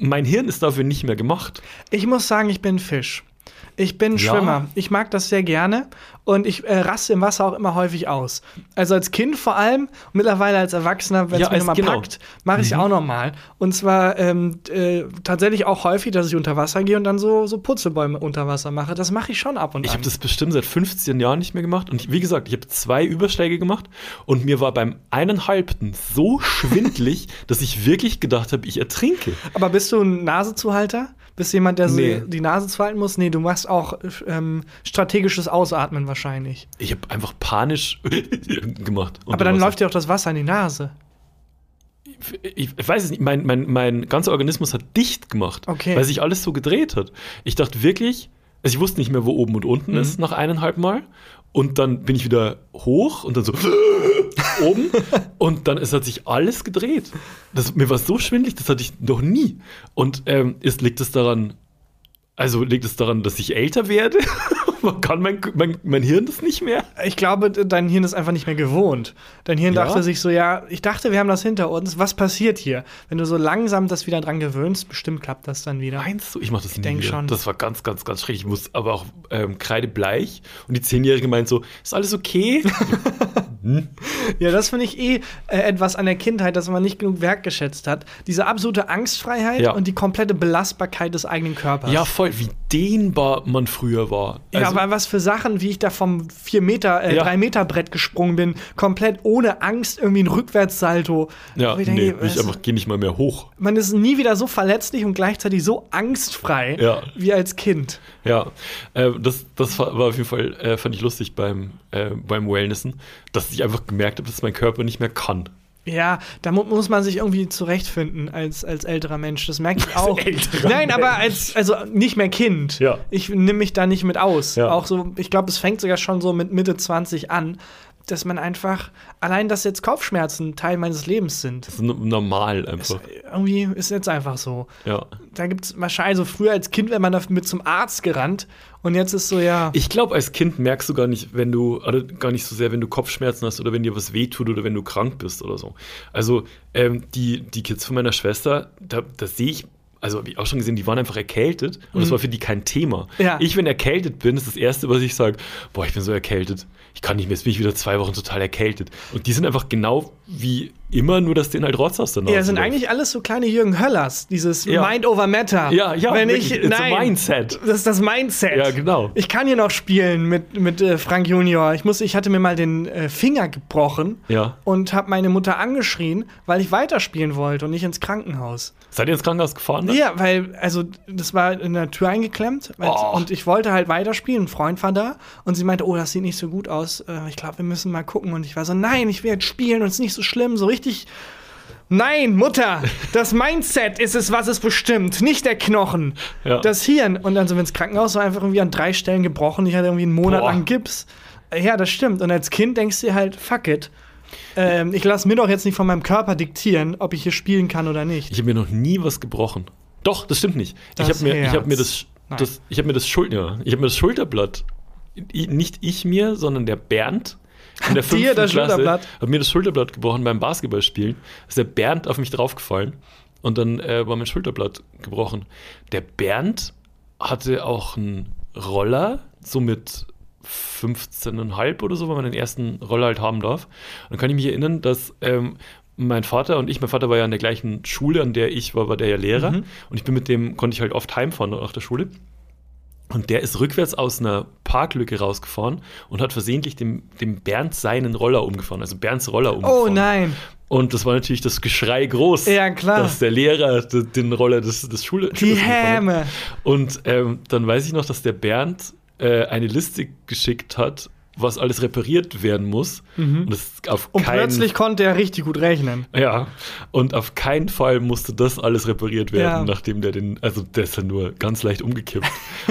mein Hirn ist dafür nicht mehr gemacht. Ich muss sagen, ich bin Fisch. Ich bin Ja. Schwimmer. Ich mag das sehr gerne und ich äh, raste im Wasser auch immer häufig aus. Also als Kind vor allem, mittlerweile als Erwachsener, wenn es Ja, mich als- nochmal genau. packt, mache ich es auch nochmal. Und zwar ähm, äh, tatsächlich auch häufig, dass ich unter Wasser gehe und dann so, so Purzelbäume unter Wasser mache. Das mache ich schon ab und Ich an. habe das bestimmt seit 15 Jahren nicht mehr gemacht. Und ich, wie gesagt, ich habe zwei Überschläge gemacht und mir war beim eineinhalbten so schwindlig, dass ich wirklich gedacht habe, ich ertrinke. Aber bist du ein Nasezuhalter? Bist du jemand, der so Nee. die Nase zuhalten muss? Nee, du machst auch ähm, strategisches Ausatmen wahrscheinlich. Ich habe einfach panisch gemacht. Aber dann unter läuft dir auch das Wasser in die Nase. Wasser. ich, ich weiß es nicht, mein, mein, mein ganzer Organismus hat dicht gemacht, Okay. weil sich alles so gedreht hat. Ich dachte wirklich, also ich wusste nicht mehr, wo oben und unten ist nach eineinhalb Mal. Und dann bin ich wieder hoch und dann so oben. Und dann es hat sich alles gedreht. Das, mir war so schwindlig, das hatte ich noch nie. Und ähm, ist, liegt es daran, also liegt es daran, dass ich älter werde? Man kann mein, mein, mein Hirn das nicht mehr? Ich glaube, dein Hirn ist einfach nicht mehr gewohnt. Dein Hirn Ja? dachte sich so, ja, ich dachte, wir haben das hinter uns. Was passiert hier? Wenn du so langsam das wieder dran gewöhnst, bestimmt klappt das dann wieder. Meinst du? Ich mach das nie denk schon. Das war ganz, ganz, ganz schräg. Ich muss aber auch ähm, kreidebleich. Und die Zehnjährige meint so, ist alles okay? Ja, das finde ich eh äh, etwas an der Kindheit, dass man nicht genug wertgeschätzt hat. Diese absolute Angstfreiheit Ja. und die komplette Belastbarkeit des eigenen Körpers. ja, voll, wie dehnbar man früher war. Ja, Also, aber was für Sachen, wie ich da vom 4 Meter, äh, Ja. 3 Meter Brett gesprungen bin, komplett ohne Angst, irgendwie ein Rückwärtssalto. ja ich nee, denke, ich was- einfach, geh nicht mal mehr hoch. man ist nie wieder so verletzlich und gleichzeitig so angstfrei Ja. wie als Kind. Ja, äh, das, das war war auf jeden Fall, äh, fand ich lustig beim, äh, beim Wellnessen, dass ich einfach gemerkt habe, dass mein Körper nicht mehr kann. Ja, da mu muss man sich irgendwie zurechtfinden als, als älterer Mensch. Das merke ich auch. älterer Nein, aber als, also nicht mehr Kind. Ja. Ich nehme mich da nicht mit aus. Ja. Auch so, ich glaube, es fängt sogar schon so mit Mitte 20 an, dass man einfach, allein, dass jetzt Kopfschmerzen Teil meines Lebens sind. Das ist normal einfach. Irgendwie ist jetzt einfach so. Ja. Da gibt es wahrscheinlich so früher als Kind, wenn man damit zum Arzt gerannt und jetzt ist so, ja. Ich glaube, als Kind merkst du gar nicht, wenn du, oder gar nicht so sehr, wenn du Kopfschmerzen hast oder wenn dir was wehtut oder wenn du krank bist oder so. Also, ähm, die, die Kids von meiner Schwester, da, das sehe ich, also habe ich auch schon gesehen, die waren einfach erkältet und das war für die kein Thema. Mhm. Ja. Ich, wenn erkältet bin, ist das Erste, was ich sage, boah, ich bin so erkältet. Ich kann nicht mehr, jetzt bin ich wieder zwei Wochen total erkältet. Und die sind einfach genau wie immer, nur dass denen halt Rotz Nase Ja, sind läuft. eigentlich alles so kleine Jürgen Höllers, dieses Ja. Mind over Matter. Ja, ja, Wenn wirklich. ich, It's nein, mindset. Das ist das Mindset. Ja, genau. Ich kann hier noch spielen mit, mit äh, Frank Junior. Ich, muss, ich hatte mir mal den äh, Finger gebrochen Ja. und habe meine Mutter angeschrien, weil ich weiterspielen wollte und nicht ins Krankenhaus. Seid ihr ins Krankenhaus gefahren? dann? Ja, weil, also, das war in der Tür eingeklemmt Oh. und ich wollte halt weiterspielen. Ein Freund war da und sie meinte, oh, das sieht nicht so gut aus. Äh, ich glaube, wir müssen mal gucken. Und ich war so, nein, ich will jetzt spielen und es ist nicht so schlimm. So richtig. Nein, Mutter, das Mindset ist es, was es bestimmt, nicht der Knochen. Ja. Das Hirn. Und dann wir ins Krankenhaus, war einfach irgendwie an drei Stellen gebrochen. Ich hatte irgendwie einen Monat Boah. lang Gips. Ja, das stimmt. Und als Kind denkst du dir halt, fuck it. Ähm, ich lasse mir doch jetzt nicht von meinem Körper diktieren, ob ich hier spielen kann oder nicht. Ich habe mir noch nie was gebrochen. Doch, das stimmt nicht. Das ich habe mir, ich hab mir das, das, ich habe mir das ich habe mir das Schulterblatt, nicht ich mir, sondern der Bernd in der Hat fünften das Klasse hat mir das Schulterblatt gebrochen beim Basketballspielen. Ist der Bernd auf mich draufgefallen und dann äh, war mein Schulterblatt gebrochen. Der Bernd hatte auch einen Roller, so mit 15,5 oder so, weil man den ersten Roller halt haben darf. Und dann kann ich mich erinnern, dass ähm, mein Vater und ich, mein Vater war ja an der gleichen Schule, an der ich war, war der ja Lehrer. Mhm. Und ich bin mit dem, konnte ich halt oft heimfahren nach der Schule. Und der ist rückwärts aus einer Parklücke rausgefahren und hat versehentlich dem, dem Bernd seinen Roller umgefahren, also Bernds Roller umgefahren. Oh nein. Und das war natürlich das Geschrei groß, Ja, klar. dass der Lehrer den Roller des, des Schule Die. Häme. Und ähm, dann weiß ich noch, dass der Bernd äh, eine Liste geschickt hat, was alles repariert werden muss. Und das auf Mhm. Und keinen plötzlich konnte er richtig gut rechnen. ja, und auf keinen Fall musste das alles repariert werden, Ja. nachdem der den, also der ist ja nur ganz leicht umgekippt,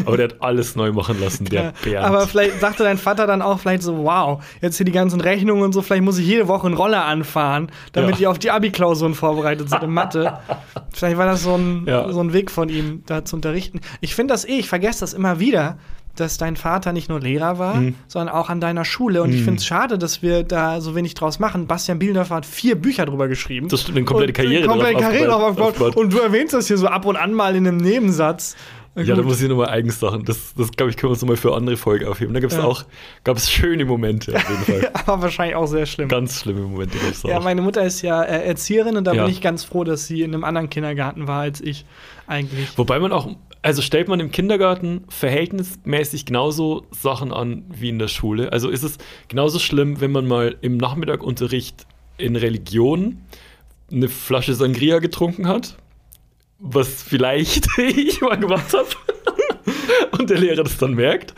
aber der hat alles neu machen lassen, der Bernd. Aber vielleicht sagte dein Vater dann auch vielleicht so, wow, jetzt hier die ganzen Rechnungen und so, vielleicht muss ich jede Woche einen Roller anfahren, damit Ja. die auf die Abi-Klausuren vorbereitet sind in Mathe. vielleicht war das so ein, Ja. so ein Weg von ihm, da zu unterrichten. Ich finde das eh, ich vergesse das immer wieder, dass dein Vater nicht nur Lehrer war, Mhm. sondern auch an deiner Schule. Und ich finde es schade, dass wir da so wenig draus machen. Bastian Bielendorfer hat vier Bücher drüber geschrieben. Das stimmt, eine komplette Und Karriere Komplette drauf Karriere drauf aufgebaut. aufgebaut. Und du erwähnst das hier so ab und an mal in einem Nebensatz. ja, da Gut. muss ich nochmal eigens Sachen. Das, das glaube ich, können wir uns nochmal für andere Folgen aufheben. Da gibt es Ja. auch, gab es schöne Momente auf jeden Fall. Aber wahrscheinlich auch sehr schlimm. Ganz schlimme Momente gab es Ja, meine Mutter ist ja äh, Erzieherin und da Ja. bin ich ganz froh, dass sie in einem anderen Kindergarten war als ich eigentlich. Wobei man auch, also stellt man im Kindergarten verhältnismäßig genauso Sachen an wie in der Schule. Also ist es genauso schlimm, wenn man mal im Nachmittagunterricht in Religion eine Flasche Sangria getrunken hat, was vielleicht ich mal gemacht habe. Und der Lehrer das dann merkt,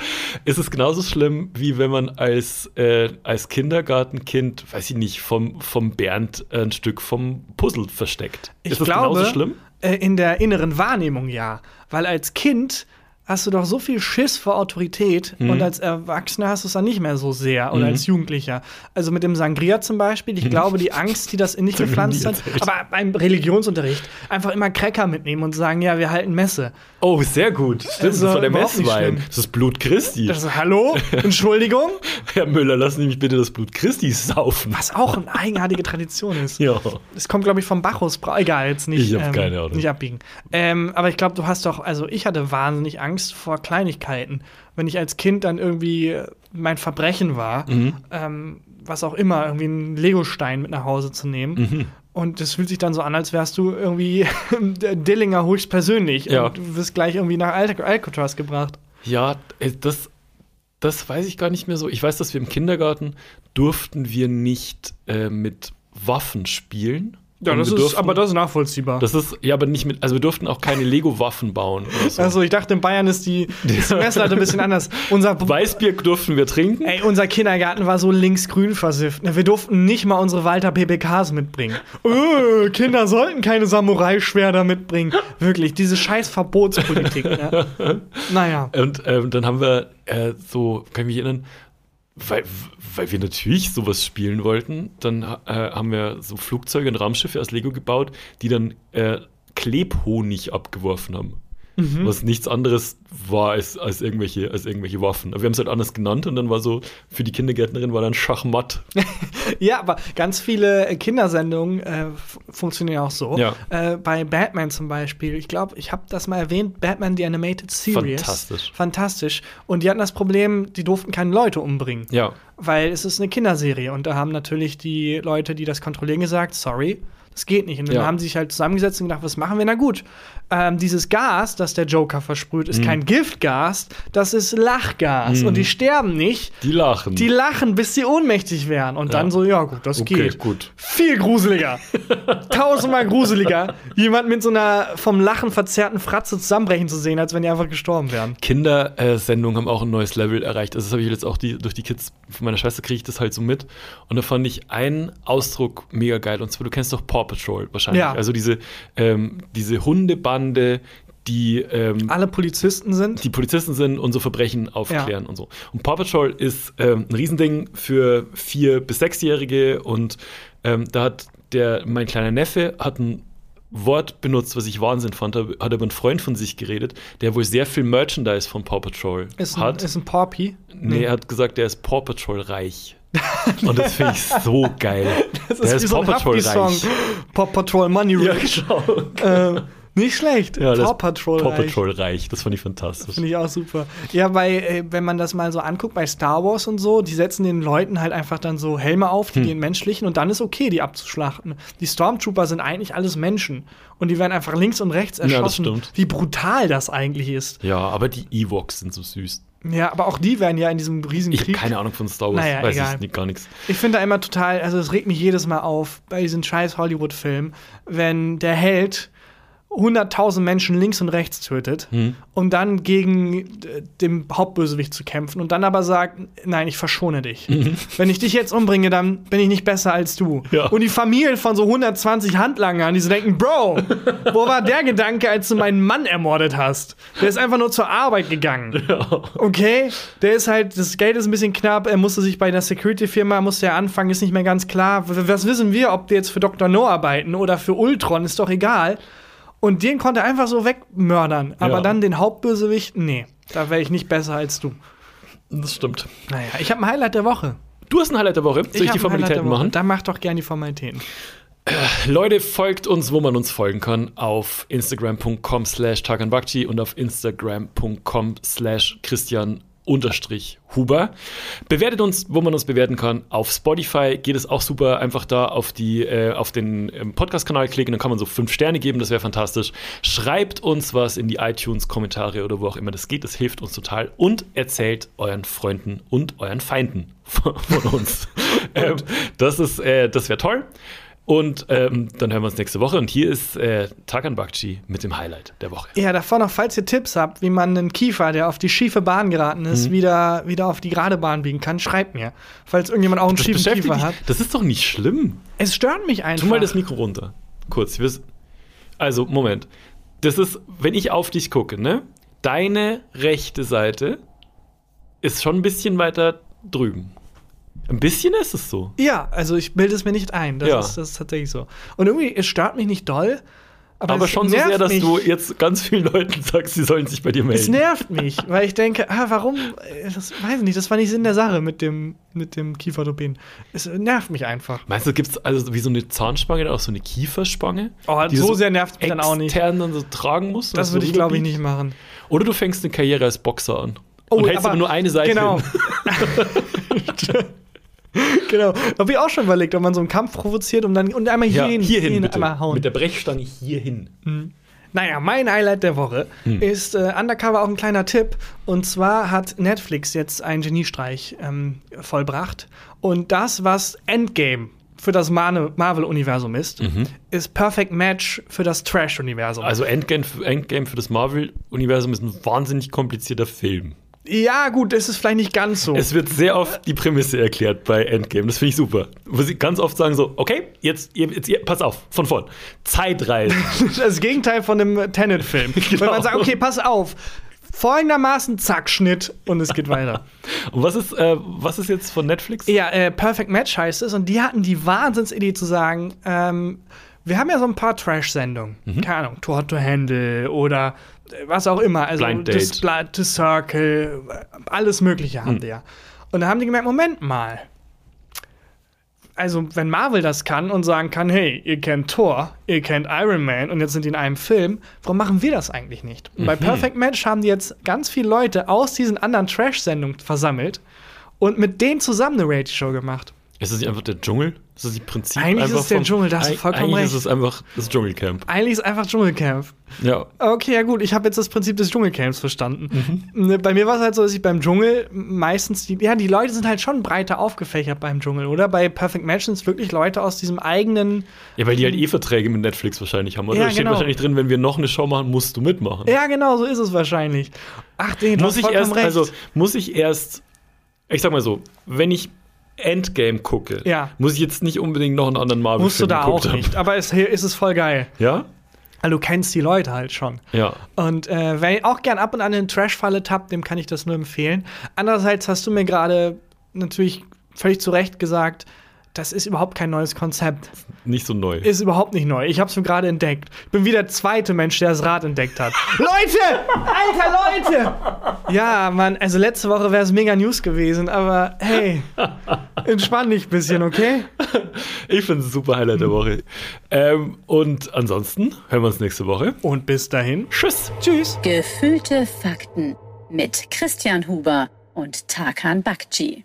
ist es genauso schlimm, wie wenn man als, äh, als Kindergartenkind, weiß ich nicht, vom, vom Bernd ein Stück vom Puzzle versteckt. Ich ist das glaube, genauso schlimm? Äh, in der inneren Wahrnehmung ja. Weil als Kind hast du doch so viel Schiss vor Autorität Mhm. und als Erwachsener hast du es dann nicht mehr so sehr oder als Jugendlicher. Also mit dem Sangria zum Beispiel, ich glaube, die Angst, die das in dich Das gepflanzt hat, aber beim Religionsunterricht einfach immer Cracker mitnehmen und sagen, ja, wir halten Messe. Oh, sehr gut. Stimmt, Also, das war der Messwein. Das ist Blut Christi. Das ist, hallo? Entschuldigung? Herr Müller, lassen Sie mich bitte das Blut Christi saufen. Was auch eine eigenartige Tradition ist. Ja. Es kommt, glaube ich, vom Bacchus. Egal, jetzt nicht. Ich hab keine Ahnung. Nicht abbiegen. Ähm, aber ich glaube, du hast doch, also ich hatte wahnsinnig Angst vor Kleinigkeiten. Wenn ich als Kind dann irgendwie äh, mein Verbrechen war, Mhm. ähm, was auch immer, irgendwie einen Legostein mit nach Hause zu nehmen. Mhm. Und das fühlt sich dann so an, als wärst du irgendwie Dillinger höchstpersönlich. Ja. Und du wirst gleich irgendwie nach Al Alcatraz gebracht. Ja, äh, das, das weiß ich gar nicht mehr so. Ich weiß, dass wir im Kindergarten durften wir nicht äh, mit Waffen spielen. Und wir durften- das ist nachvollziehbar. Das ist, ja, aber nicht mit, also wir durften auch keine Lego-Waffen bauen so. also ich dachte, in Bayern ist die, ist die Messlatte ein bisschen anders. Unser Weißbier durften wir trinken. Ey, unser Kindergarten war so linksgrün versifft. Ne, Wir durften nicht mal unsere Walter PPKs mitbringen. Äh, Kinder sollten keine Samurai-Schwerter mitbringen. Wirklich, diese scheiß Verbotspolitik. Ne? Naja. Und ähm, dann haben wir äh, so, kann ich mich erinnern, weil, weil wir natürlich sowas spielen wollten, dann äh, haben wir so Flugzeuge und Raumschiffe aus Lego gebaut, die dann äh, Klebhonig abgeworfen haben. Mhm. Was nichts anderes war als, als, irgendwelche, als irgendwelche Waffen. Aber wir haben es halt anders genannt und dann war so, für die Kindergärtnerin war dann Schachmatt. Ja, aber ganz viele äh, Kindersendungen äh, funktionieren auch so. Ja. Äh, bei Batman zum Beispiel, ich glaube, ich habe das mal erwähnt, Batman The Animated Series. Fantastisch. Fantastisch. Und die hatten das Problem, die durften keine Leute umbringen. Ja. weil es ist eine Kinderserie und da haben natürlich die Leute, die das kontrollieren, gesagt, sorry, das geht nicht. Und dann Ja. haben sie sich halt zusammengesetzt und gedacht, was machen wir? Na gut, ähm, dieses Gas, das der Joker versprüht, Mhm. ist kein Giftgas, das ist Lachgas. Und die sterben nicht. Die lachen. Die lachen, bis sie ohnmächtig werden. Und dann Ja. so, ja gut, das okay, geht. gut. Viel gruseliger. Tausendmal gruseliger, jemand mit so einer vom Lachen verzerrten Fratze zusammenbrechen zu sehen, als wenn die einfach gestorben wären. Kindersendungen haben auch ein neues Level erreicht. Also das habe ich jetzt auch die, durch die Kids von meiner Schwester kriege ich das halt so mit. Und da fand ich einen Ausdruck mega geil. Und zwar, du kennst doch Paw Patrol wahrscheinlich. Ja. Also diese, ähm, diese Hundebande, die ähm, Alle Polizisten sind. die Polizisten sind und so Verbrechen aufklären und so. Und Paw Patrol ist ähm, ein Riesending für vier bis sechsjährige und ähm, da hat der mein kleiner Neffe hat ein Wort benutzt, was ich Wahnsinn fand. Da hat aber ein Freund von sich geredet, der wohl sehr viel Merchandise von Paw Patrol Ist ein, hat. ist ein Porpy. nee, er hat gesagt, der ist Paw Patrol reich. Und das finde ich so geil. Das der ist so ein Husky-Song. Paw Patrol Money Ja, Rich. genau. äh, nicht schlecht. Ja, das Paw Patrol. Paw reich. Patrol reich. Das fand ich fantastisch. Finde ich auch super. Ja, bei, äh, wenn man das mal so anguckt, bei Star Wars und so, die setzen den Leuten halt einfach dann so Helme auf, Hm. die den menschlichen, und dann ist okay, die abzuschlachten. Die Stormtrooper sind eigentlich alles Menschen. Und die werden einfach links und rechts das erschossen. stimmt. Wie brutal das eigentlich ist. Ja, aber die Ewoks sind so süß. Ja, aber auch die werden ja in diesem riesen Ich habe Krieg. keine Ahnung von Star Wars, Naja, weiß egal. ich nicht, gar nichts. Ich finde da immer total, also es regt mich jedes Mal auf bei diesen scheiß Hollywood-Filmen, wenn der Held 100.000 Menschen links und rechts tötet, Hm. um dann gegen äh, den Hauptbösewicht zu kämpfen und dann aber sagt, nein, ich verschone dich. Wenn ich dich jetzt umbringe, dann bin ich nicht besser als du. Mhm. Ja. Und die Familien von so 120 Handlangern, die so denken, Bro, wo war der Gedanke, als du meinen Mann ermordet hast? Der ist einfach nur zur Arbeit gegangen. Okay, der ist halt, das Geld ist ein bisschen knapp, er musste sich bei einer Security-Firma, musste er anfangen, ist nicht mehr ganz klar. Was wissen wir, ob die jetzt für Dr. No arbeiten oder für Ultron, ist doch egal. Und den konnte er einfach so wegmördern. Aber Ja. dann den Hauptbösewicht, nee, da wäre ich nicht besser als du. Das stimmt. Naja, ich habe ein Highlight der Woche. Du hast ein Highlight der Woche. Soll ich, hab die Formalitäten machen? Dann mach doch gerne die Formalitäten. Leute, folgt uns, wo man uns folgen kann, auf instagram.com slash taganbakti und auf instagram.com slash christian unterstrich Huber. Bewertet uns, wo man uns bewerten kann. Auf Spotify geht es auch super. Einfach da auf, die, äh, auf den ähm, Podcast-Kanal klicken, dann kann man so fünf Sterne geben, das wäre fantastisch. Schreibt uns was in die iTunes-Kommentare oder wo auch immer das geht, das hilft uns total. Und erzählt euren Freunden und euren Feinden von, von uns. ähm, das ist, äh, das wäre toll. Und ähm, dann hören wir uns nächste Woche. Und hier ist äh, Takan Bakci mit dem Highlight der Woche. Ja, davor noch, falls ihr Tipps habt, wie man einen Kiefer, der auf die schiefe Bahn geraten Mhm. ist, wieder, wieder auf die gerade Bahn biegen kann, schreibt mir. Falls irgendjemand auch einen schiefen beschäftigt Kiefer hat. Das ist doch nicht schlimm. Es stört mich einfach. Tu mal das Mikro runter. Kurz. Also, Moment. Das ist, wenn ich auf dich gucke, ne? Deine rechte Seite ist schon ein bisschen weiter drüben. Ein bisschen ist es so. Ja, also ich bilde es mir nicht ein. Das, Ja. ist, das ist tatsächlich so. Und irgendwie, es stört mich nicht doll. Aber, Aber es schon so sehr, dass mich. du jetzt ganz vielen Leuten sagst, sie sollen sich bei dir Es melden. nervt mich, weil ich denke, ah, warum? äh, Das weiß ich nicht, das war nicht Sinn der Sache mit dem, mit dem Kiefertopen. Es nervt mich einfach. Meinst du, gibt es also wie so eine Zahnspange oder auch so eine Kieferspange? Oh, so du sehr nervt mich dann auch nicht. extern dann so tragen musst? Das so würde ich, glaube ich, nicht machen. Oder du fängst eine Karriere als Boxer an. Oh, und hältst aber, nur eine Seite Genau. genau. Habe ich auch schon überlegt, ob man so einen Kampf provoziert und dann und einmal Ja, hierhin, hierhin, hierhin bitte. einmal hauen. Mit der Brechstange hierhin. Naja, mein Highlight der Woche Hm. ist äh, Undercover auch ein kleiner Tipp. Und zwar hat Netflix jetzt einen Geniestreich ähm, vollbracht. Und das, was Endgame für das Marvel-Universum ist, ist Perfect Match für das Trash-Universum. Also Endgame, Endgame für das Marvel-Universum ist ein wahnsinnig komplizierter Film. Ja, gut, es ist vielleicht nicht ganz so. Es wird sehr oft die Prämisse erklärt bei Endgame. Das finde ich super. Wo sie ganz oft sagen so, okay, jetzt, jetzt ihr, pass auf, von vorn. Zeitreisen. das Gegenteil von dem Tenet-Film. Genau. Wenn man sagt, okay, pass auf. Folgendermaßen, zack, Schnitt und es geht weiter. Und was ist, äh, was ist jetzt von Netflix? Ja, äh, Perfect Match heißt es. Und die hatten die Wahnsinnsidee zu sagen, ähm, wir haben ja so ein paar Trash-Sendungen. Mhm. Keine Ahnung, Tour to Handle oder äh, was auch immer. Also Blind Date. Bla- The Circle, alles Mögliche Mhm. haben wir. Und da haben die gemerkt, Moment mal. Also, wenn Marvel das kann und sagen kann, hey, ihr kennt Thor, ihr kennt Iron Man und jetzt sind die in einem Film, warum machen wir das eigentlich nicht? Mhm. bei Perfect Match haben die jetzt ganz viele Leute aus diesen anderen Trash-Sendungen versammelt und mit denen zusammen eine Reality-Show gemacht. Ist das nicht einfach der Dschungel? Ist das nicht Prinzip Eigentlich ist es der vom- Dschungel, da hast du vollkommen Eigentlich recht. ist es einfach das Dschungelcamp. Eigentlich ist einfach Dschungelcamp. Ja. Okay, ja gut, ich habe jetzt das Prinzip des Dschungelcamps verstanden. Ne, Bei mir war es halt so, dass ich beim Dschungel meistens die, ja, die Leute sind halt schon breiter aufgefächert beim Dschungel, oder? Bei Perfect Match sind es wirklich Leute aus diesem eigenen. Ja, weil die halt eh Verträge mit Netflix wahrscheinlich haben. Oder Ja, da steht genau. wahrscheinlich drin, wenn wir noch eine Show machen, musst du mitmachen. Ja, genau, so ist es wahrscheinlich. Ach, du muss ich erst, recht. also muss ich erst, ich sag mal so, wenn ich Endgame gucke, Ja. muss ich jetzt nicht unbedingt noch einen anderen Marvel Musst du da auch haben. nicht. Aber es ist es voll geil. Ja? Weil du kennst die Leute halt schon. Ja. Und äh, wer auch gern ab und an in Trash-Falle tappt, dem kann ich das nur empfehlen. Andererseits hast du mir gerade natürlich völlig zu Recht gesagt, das ist überhaupt kein neues Konzept. Nicht so neu. Ist überhaupt nicht neu. Ich habe es mir gerade entdeckt. Bin wieder der zweite Mensch, der das Rad entdeckt hat. Leute! Alter, Leute! Ja, Mann, also letzte Woche wäre es mega News gewesen, aber hey, entspann dich ein bisschen, okay? Ich finde es ein super Highlight der Woche. Ähm, und ansonsten hören wir uns nächste Woche. Und bis dahin. Tschüss. Tschüss. Gefühlte Fakten mit Christian Huber und Tarkan Bakci.